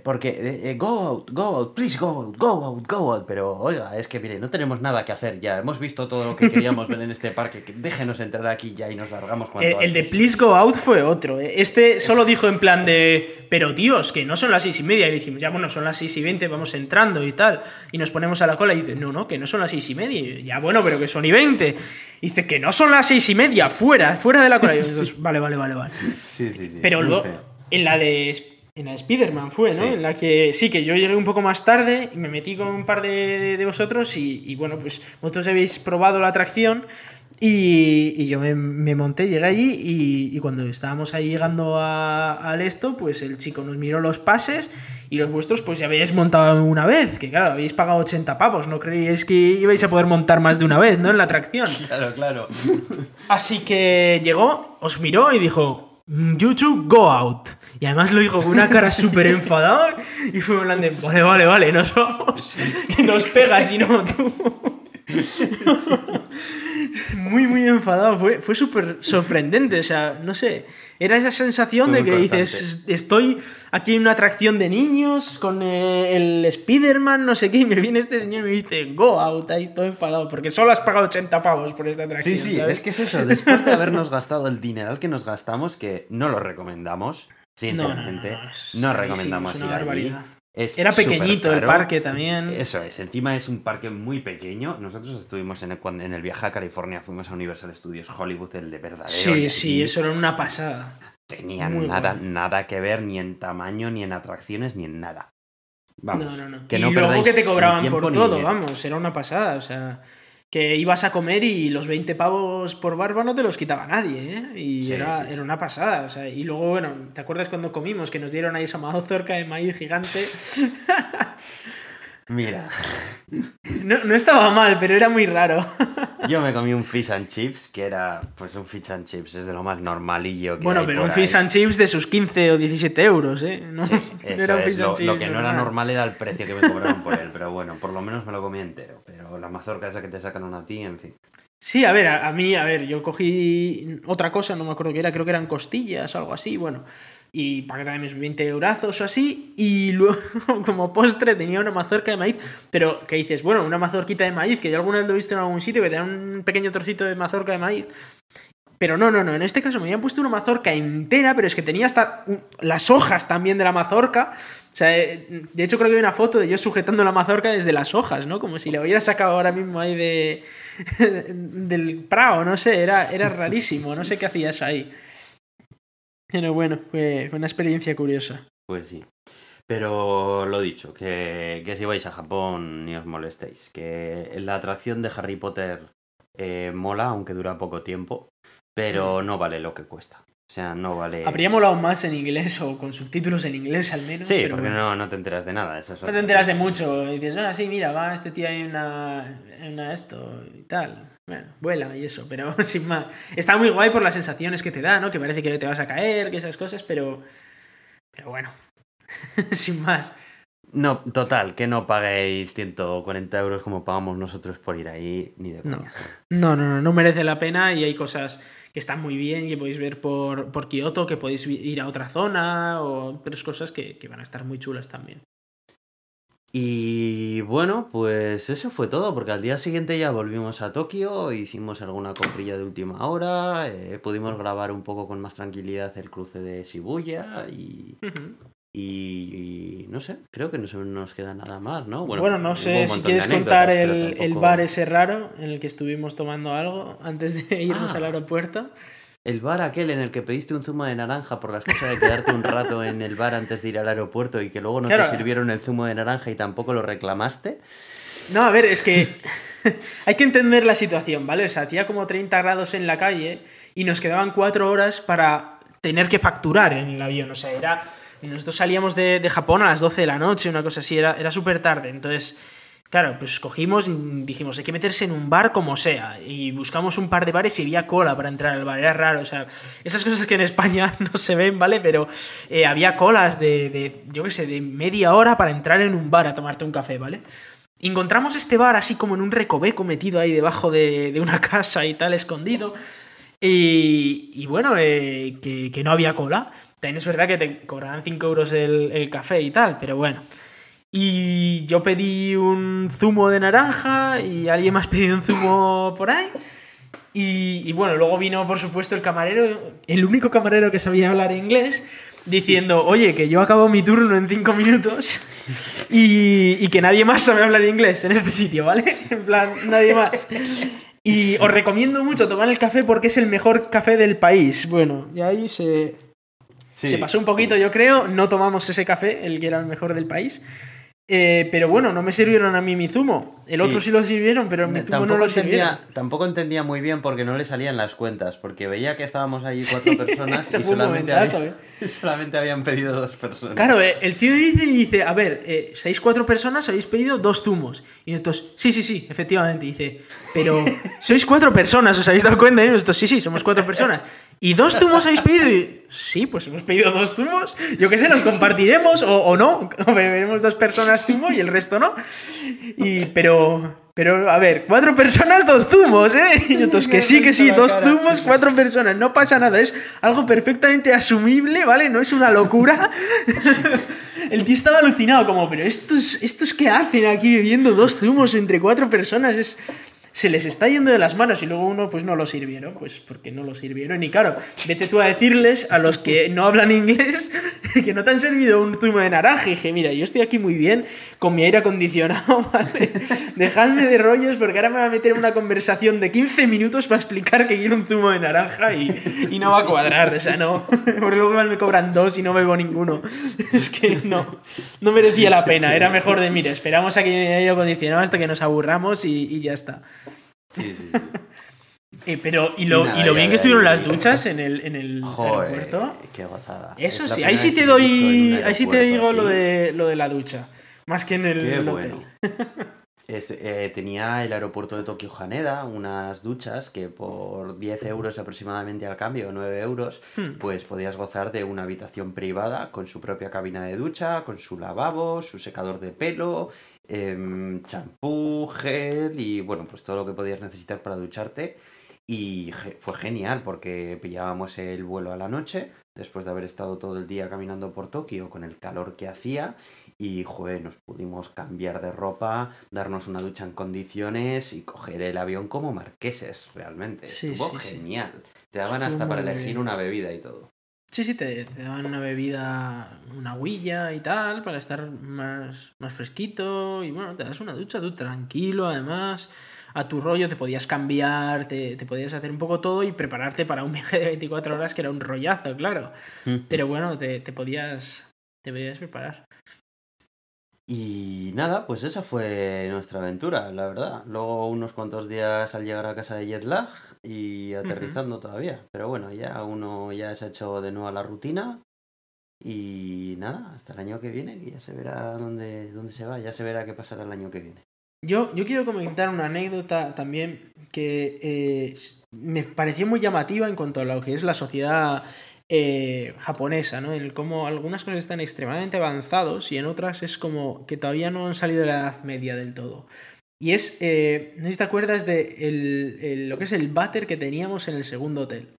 Porque, eh, eh, go out, go out, please go out, go out, go out. Pero, oiga, es que, mire, no tenemos nada que hacer ya. Hemos visto todo lo que queríamos ver en este parque. que déjenos entrar aquí ya y nos largamos cuanto El, el de. Please Go Out fue otro. ¿eh? Este solo dijo en plan de, pero tíos, que no son las seis y media. Y dijimos, ya bueno, son las seis y veinte, vamos entrando y tal. Y nos ponemos a la cola y dice, no, no, que no son las seis y media. Y yo, ya bueno, pero que son y veinte. Dice, que no son las seis y media, fuera, fuera de la cola. Y nosotros, vale, vale, vale, vale. Sí, sí, sí. Pero luego, en la de. En la de Spider-Man fue, ¿no? Sí. En la que sí, que yo llegué un poco más tarde y me metí con un par de, de- vosotros y, y, bueno, pues vosotros habéis probado la atracción y, y yo me, me monté, llegué allí y, y cuando estábamos ahí llegando a- al esto, pues el chico nos miró los pases y los vuestros pues ya habéis montado una vez, que claro, habéis pagado 80 pavos, no creíais que ibais a poder montar más de una vez, ¿no? En la atracción. Claro, claro. Así que llegó, os miró y dijo, "Mm, You two go out. Y además lo dijo con una cara súper enfadada y fue plan de, vale, vale, vale, nos vamos, que nos pega si no tú. Muy, muy enfadado, fue, fue súper sorprendente, o sea, no sé, era esa sensación de que dices, estoy aquí en una atracción de niños con eh, el Spider-Man, no sé qué, y me viene este señor y me dice, go out, ahí todo enfadado, porque solo has pagado 80 pavos por esta atracción. Sí, sí, ¿sabes? es que es eso. Después de habernos gastado el dineral que nos gastamos, que no lo recomendamos, sinceramente, No, no, no, no, recomendamos ir. Es Era pequeñito el parque también. Eso es, encima es un parque muy pequeño. Nosotros estuvimos en el, en el viaje a California, fuimos a Universal Studios Hollywood, el de verdadero. Sí, sí, eso era una pasada. Tenían muy nada, bueno. nada que ver ni en tamaño, ni en atracciones, ni en nada. Vamos, no, no, no. que y luego que te cobraban tiempo por todo, vamos, era una pasada. O sea, que ibas a comer y los 20 pavos por barba no te los quitaba nadie, ¿eh? Y Sí, era, sí, sí. era una pasada. O sea, y luego, bueno, ¿te acuerdas cuando comimos que nos dieron ahí esa mazorca de maíz gigante? Mira, No, no estaba mal, pero era muy raro. Yo me comí un fish and chips, que era, pues un fish and chips, es de lo más normalillo que Bueno, hay pero un fish ahí. and chips de sus 15 o 17 euros, ¿eh? No, Sí, eso era un es. fish Lo, que no era normal. era el precio que me cobraron por él, pero bueno, por lo menos me lo comí entero. Pero la mazorca esa que te sacan a ti, en fin. Sí, a ver, a, a mí, a ver, yo cogí otra cosa, no me acuerdo qué era, creo que eran costillas o algo así, bueno. Y para que mis 20 eurazos o así. Y luego, como postre, tenía una mazorca de maíz. Pero, ¿qué dices? Bueno, una mazorquita de maíz, que yo alguna vez lo he visto en algún sitio, que te dan un pequeño trocito de mazorca de maíz. Pero no, no, no. En este caso me habían puesto una mazorca entera, pero es que tenía hasta las hojas también de la mazorca. O sea, eh, de hecho creo que hay una foto de yo sujetando la mazorca desde las hojas, ¿no? Como si la hubiera sacado ahora mismo ahí de del prado, no sé, era, era rarísimo, no sé qué hacías ahí. Pero bueno, fue, una experiencia curiosa. Pues sí. Pero lo dicho, que, que si vais a Japón ni os molestéis. Que la atracción de Harry Potter eh, mola, aunque dura poco tiempo, pero no vale lo que cuesta. O sea, no vale... Habría molado más en inglés o con subtítulos en inglés al menos. Sí, pero porque bueno. no, no te enteras de nada. esa es No te enteras de mucho. Y dices, ah, sí, mira, va este tío en una, en una esto y tal. Bueno, vuela y eso, pero sin más. Está muy guay por las sensaciones que te da, ¿no? Que parece que te vas a caer, que esas cosas, pero. Pero bueno. sin más. No, total, que no paguéis 140 euros como pagamos nosotros por ir ahí, ni de No. coña. No, no, no, no merece la pena y hay cosas que están muy bien, que podéis ver por, por Kioto, que podéis ir a otra zona o otras cosas que, que van a estar muy chulas también. Y bueno, pues eso fue todo, porque al día siguiente ya volvimos a Tokio, hicimos alguna comprilla de última hora, eh, pudimos grabar un poco con más tranquilidad el cruce de Shibuya y, y, y no sé, creo que no se nos queda nada más, ¿no? Bueno, no hubo sé si quieres contar el, el bar ese raro en el que estuvimos tomando algo antes de irnos Ah. al aeropuerto. El bar aquel en el que pediste un zumo de naranja por la excusa de quedarte un rato en el bar antes de ir al aeropuerto y que luego no Claro. te sirvieron el zumo de naranja y tampoco lo reclamaste. No, a ver, es que hay que entender la situación, ¿vale? O sea, hacía como 30 grados en la calle y nos quedaban 4 horas para tener que facturar en el avión. O sea, era. Nosotros salíamos de, de Japón a las 12 de la noche, una cosa así, era, era súper tarde. Entonces, claro, pues cogimos y dijimos, hay que meterse en un bar como sea. Y buscamos un par de bares y había cola para entrar al bar. Era raro, o sea, esas cosas que en España no se ven, ¿vale? Pero eh, había colas de, de, yo qué sé, de media hora para entrar en un bar a tomarte un café, ¿vale? Encontramos este bar así como en un recoveco metido ahí debajo de, de una casa y tal, escondido. Y, y bueno, eh, que no había cola. También es verdad que te cobraban 5 euros el, el café y tal, pero bueno. Y yo pedí un zumo de naranja y alguien más pidió un zumo por ahí. Y, y bueno, luego vino, por supuesto, el camarero, el único camarero que sabía hablar inglés, diciendo, oye, que yo acabo mi turno en cinco minutos y, y que nadie más sabe hablar inglés en este sitio, ¿vale? En plan, nadie más. Y os recomiendo mucho tomar el café porque es el mejor café del país. Bueno, y ahí se, se pasó un poquito, yo creo. No tomamos ese café, el que era el mejor del país. Eh, pero bueno, no me sirvieron a mí mi zumo. El Sí. otro sí lo sirvieron, pero mi zumo no lo sirvieron. entendía, tampoco entendía muy bien porque no le salían las cuentas, porque veía que estábamos allí cuatro personas y solamente, había- solamente habían pedido dos personas. Claro, eh, el tío dice y dice, a ver, eh, seis cuatro personas, habéis pedido dos zumos. Y nosotros, sí, sí, sí, efectivamente, dice, pero sois cuatro personas, ¿os habéis dado cuenta? Y nosotros, sí, sí, somos cuatro personas. ¿Y dos zumos habéis pedido? Y, sí, pues hemos pedido dos zumos. Yo qué sé, los compartiremos o, o no. O beberemos dos personas zumo y el resto no. Y, pero, pero, a ver, cuatro personas, dos zumos, ¿eh? Y nosotros, que sí, que sí, dos zumos, cuatro personas, no pasa nada, es algo perfectamente asumible, ¿vale? No es una locura. El tío estaba alucinado, como, pero estos, estos qué hacen aquí bebiendo dos zumos entre cuatro personas, es... Se les está yendo de las manos y luego uno pues no lo sirvieron, pues porque no lo sirvieron. Y claro, vete tú a decirles a los que no hablan inglés que no te han servido un zumo de naranja. Y dije, mira, yo estoy aquí muy bien con mi aire acondicionado, ¿vale? Dejadme de rollos porque ahora me voy a meter en una conversación de 15 minutos para explicar que quiero un zumo de naranja y, y no va a cuadrar, o sea, no. Porque luego me cobran dos y no bebo ninguno. Es que no, no merecía la pena. Era mejor de, mire, esperamos a que haya acondicionado hasta que nos aburramos y, y ya está. Sí, sí, sí. Eh, pero, y lo, Y nada, y lo ya bien que estuvieron las duchas en el, en el Joder, aeropuerto. qué gozada. Eso Es sí, ahí sí te doy. Ahí sí te digo lo de, lo de la ducha. Más que en el, Qué el bueno. hotel. Es- eh, tenía el aeropuerto de Tokio Haneda unas duchas que por 10 euros aproximadamente al cambio, 9 euros, Hmm. pues podías gozar de una habitación privada con su propia cabina de ducha, con su lavabo, su secador de pelo, champú, gel y bueno, pues todo lo que podías necesitar para ducharte. Y fue genial porque pillábamos el vuelo a la noche, después de haber estado todo el día caminando por Tokio con el calor que hacía. Y, joder, nos pudimos cambiar de ropa, darnos una ducha en condiciones y coger el avión como marqueses, realmente. Sí, Estuvo sí, sí. genial. Te daban Estuvo hasta para elegir bien. una bebida y todo. Sí, sí, te, te daban una bebida, una huilla y tal, para estar más, más fresquito. Y bueno, te das una ducha tú tranquilo, además. A tu rollo te podías cambiar, te, te podías hacer un poco todo y prepararte para un viaje de 24 horas que era un rollazo, claro. Pero bueno, te, te podías. Te podías preparar. Y nada, pues esa fue nuestra aventura, la verdad. Luego unos cuantos días al llegar a casa de jet lag y aterrizando todavía. Pero bueno, ya uno ya se ha hecho de nuevo a la rutina. Y nada, hasta el año que viene, que ya se verá dónde, dónde se va, ya se verá qué pasará el año que viene. Yo, yo quiero comentar una anécdota también que eh, me pareció muy llamativa en cuanto a lo que es la sociedad eh, japonesa, ¿no? En cómo algunas cosas están extremadamente avanzados y en otras es como que todavía no han salido de la Edad Media del todo. Y es, eh, no sé si te acuerdas de el- el- lo que es el váter que teníamos en el segundo hotel.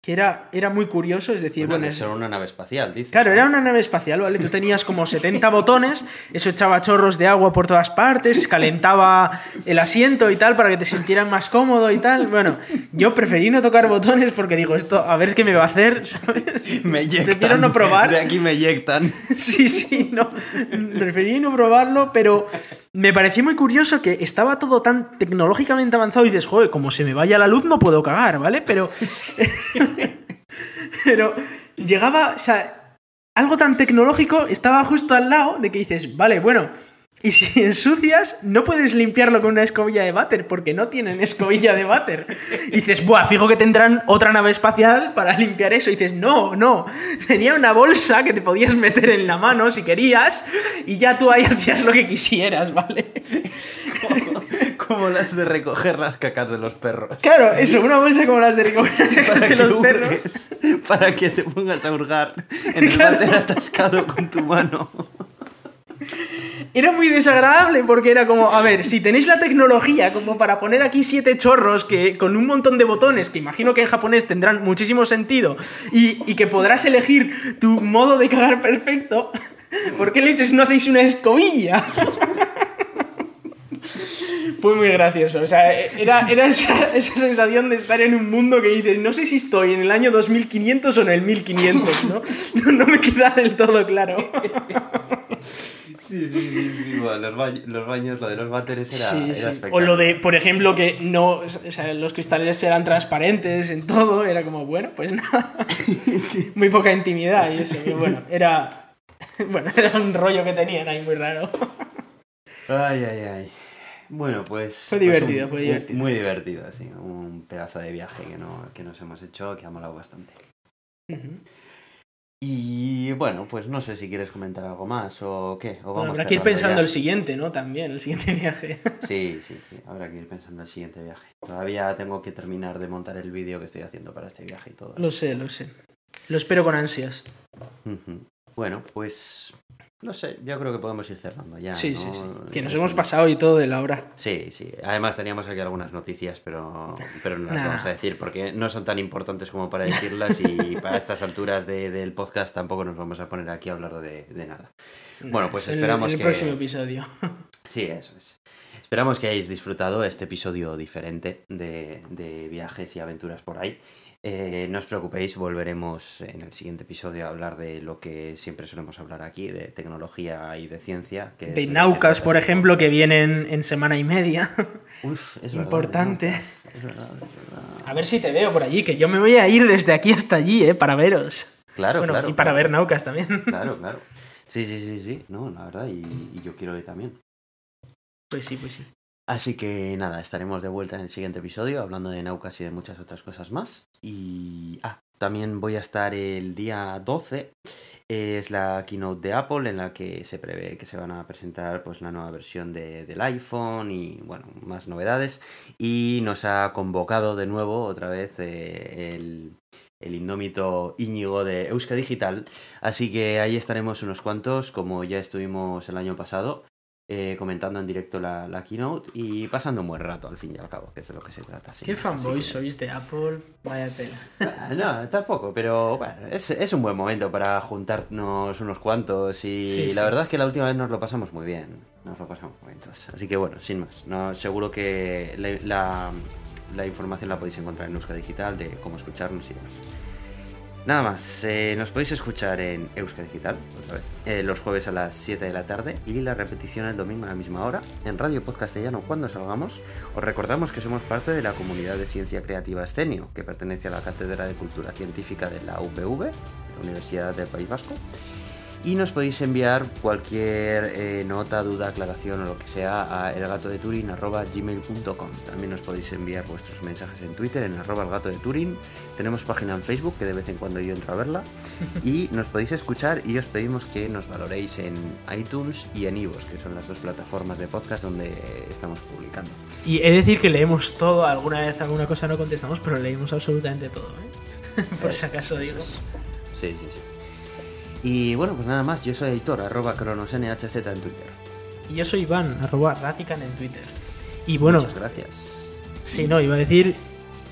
Que era, era muy curioso, es decir, Bueno, bueno, que es- era una nave espacial, dice. Claro, era una nave espacial, ¿vale? Tú tenías como 70 botones, eso echaba chorros de agua por todas partes, calentaba el asiento y tal para que te sintieras más cómodo y tal. Bueno, yo preferí no tocar botones porque digo, esto a ver qué me va a hacer, ¿sabes? Me eyectan. Prefiero no probar. De aquí me eyectan. Sí, sí, no. Preferí no probarlo, pero me pareció muy curioso que estaba todo tan tecnológicamente avanzado y dices, joder, como se me vaya la luz no puedo cagar, ¿vale? Pero. pero llegaba, o sea, algo tan tecnológico estaba justo al lado de que dices, vale, bueno. Y si ensucias, no puedes limpiarlo con una escobilla de váter, porque no tienen escobilla de váter. Y dices, buah, fijo que tendrán otra nave espacial para limpiar eso. Y dices, no, no. Tenía una bolsa que te podías meter en la mano si querías, y ya tú ahí hacías lo que quisieras, ¿vale? Como las de recoger las cacas de los perros. Claro, eso, una bolsa como las de recoger las cacas de los hurgues, perros. Para que te pongas a hurgar en el váter atascado con tu mano. Era muy desagradable porque era como, a ver, si tenéis la tecnología como para poner aquí siete chorros que con un montón de botones, que imagino que en japonés tendrán muchísimo sentido, y, y que podrás elegir tu modo de cagar perfecto, ¿por qué leches no hacéis una escobilla? Fue muy gracioso, o sea, era, era esa, esa sensación de estar en un mundo que dices, no sé si estoy en el año 2500 o en el 1500, ¿no? No, no me queda del todo claro. Sí, sí, sí, sí. Bueno, los, baños, los baños, lo de los váteres era, Sí, era sí. O lo de, por ejemplo, que no, o sea, los cristales eran transparentes en todo, era como, bueno, pues nada, muy poca intimidad y eso, que bueno, era, bueno, era un rollo que tenían ahí muy raro. Ay, ay, ay. Bueno, pues. Fue pues divertido, un- fue divertido. Muy divertido, sí. Un pedazo de viaje que, no, que nos hemos hecho que ha molado bastante. Y bueno, pues no sé si quieres comentar algo más o qué. O Bueno, vamos habrá que ir pensando ya. el siguiente, ¿no? También, el siguiente viaje. Sí, sí, sí. Habrá que ir pensando el siguiente viaje. Todavía tengo que terminar de montar el vídeo que estoy haciendo para este viaje y todo. Lo sé, lo sé. Lo espero con ansias. Bueno, pues. No sé, yo creo que podemos ir cerrando ya. sí, ¿no? sí, sí. Que nos hemos pasado y todo de la hora. Sí, sí. Además teníamos aquí algunas noticias, pero, pero no las Nah. vamos a decir porque no son tan importantes como para decirlas y para estas alturas de- del podcast tampoco nos vamos a poner aquí a hablar de, de nada. Bueno, pues En el- esperamos en el que- próximo episodio. Sí, eso es. Esperamos que hayáis disfrutado este episodio diferente de, de viajes y aventuras por ahí. Eh, no os preocupéis, volveremos en el siguiente episodio a hablar de lo que siempre solemos hablar aquí, de tecnología y de ciencia. Que De Naucas, por ejemplo, que vienen en semana y media. Uf, es verdad, Importante. Naucas. Es verdad, es verdad. A ver si te veo por allí, que yo me voy a ir desde aquí hasta allí, ¿eh? Para veros. Claro, bueno, claro. y para claro. ver Naucas también. Claro, claro. Sí, sí, sí, sí. No, la verdad, y, y yo quiero ir también. Pues sí, pues sí. Así que nada, estaremos de vuelta en el siguiente episodio hablando de Naucas y de muchas otras cosas más. Y. Ah, también voy a estar el día 12 Es la keynote de Apple en la que se prevé que se van a presentar pues la nueva versión de, del iPhone y bueno, más novedades. Y nos ha convocado de nuevo otra vez eh, el, el indómito Íñigo de Euska Digital. Así que ahí estaremos unos cuantos, como ya estuvimos el año pasado. Eh, comentando en directo la, la keynote y pasando un buen rato al fin y al cabo, que es de lo que se trata. Qué fanboy que- sois de Apple, vaya tela. Ah, No, tampoco, pero bueno, es, es un buen momento para juntarnos unos cuantos y Sí, la sí. verdad es que la última vez nos lo pasamos muy bien. Nos lo pasamos muy bien. Así que bueno, sin más. No, seguro que la, la- la información la podéis encontrar en Euska Digital de cómo escucharnos y demás. Nada más, eh, nos podéis escuchar en Euska Digital, otra vez, eh, los jueves a las 7 de la tarde y la repetición el domingo a la misma hora en Radio Podcastellano cuando salgamos. Os recordamos que somos parte de la comunidad de ciencia creativa Escenio, que pertenece a la Cátedra de Cultura Científica de la UPV, Universidad del País Vasco. Y nos podéis enviar cualquier eh, nota, duda, aclaración o lo que sea a elgatodeturin.gmail.com También nos podéis enviar vuestros mensajes en Twitter en arroba el gato de Turing. Tenemos página en Facebook que de vez en cuando yo entro a verla. Y nos podéis escuchar y os pedimos que nos valoréis en iTunes y en iVoox, que son las dos plataformas de podcast donde estamos publicando. Y he de decir que leemos todo, alguna vez alguna cosa no contestamos, pero leemos absolutamente todo, ¿eh? Por si acaso digo. Sí, sí, sí. Y bueno, pues nada más, yo soy Aitor, arroba cronosnhz en Twitter. Y yo soy Iván, arroba Ratican en Twitter. Y bueno, Muchas gracias. sí, no, iba a decir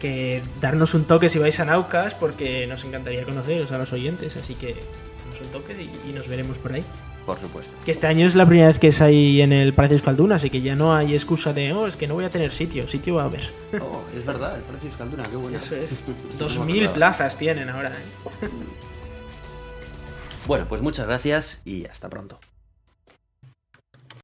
que darnos un toque si vais a Naucas, porque nos encantaría conoceros a los oyentes, así que damos un toque y, y nos veremos por ahí. Por supuesto. Que este año es la primera vez que es ahí en el Palacio Euskalduna, así que ya no hay excusa de, oh, es que no voy a tener sitio, sitio va a haber. Oh, es verdad, el precio es Calduna, qué bueno. Eso es. No Dos me mil acordaba. plazas tienen ahora, ¿eh? Bueno, pues muchas gracias y hasta pronto.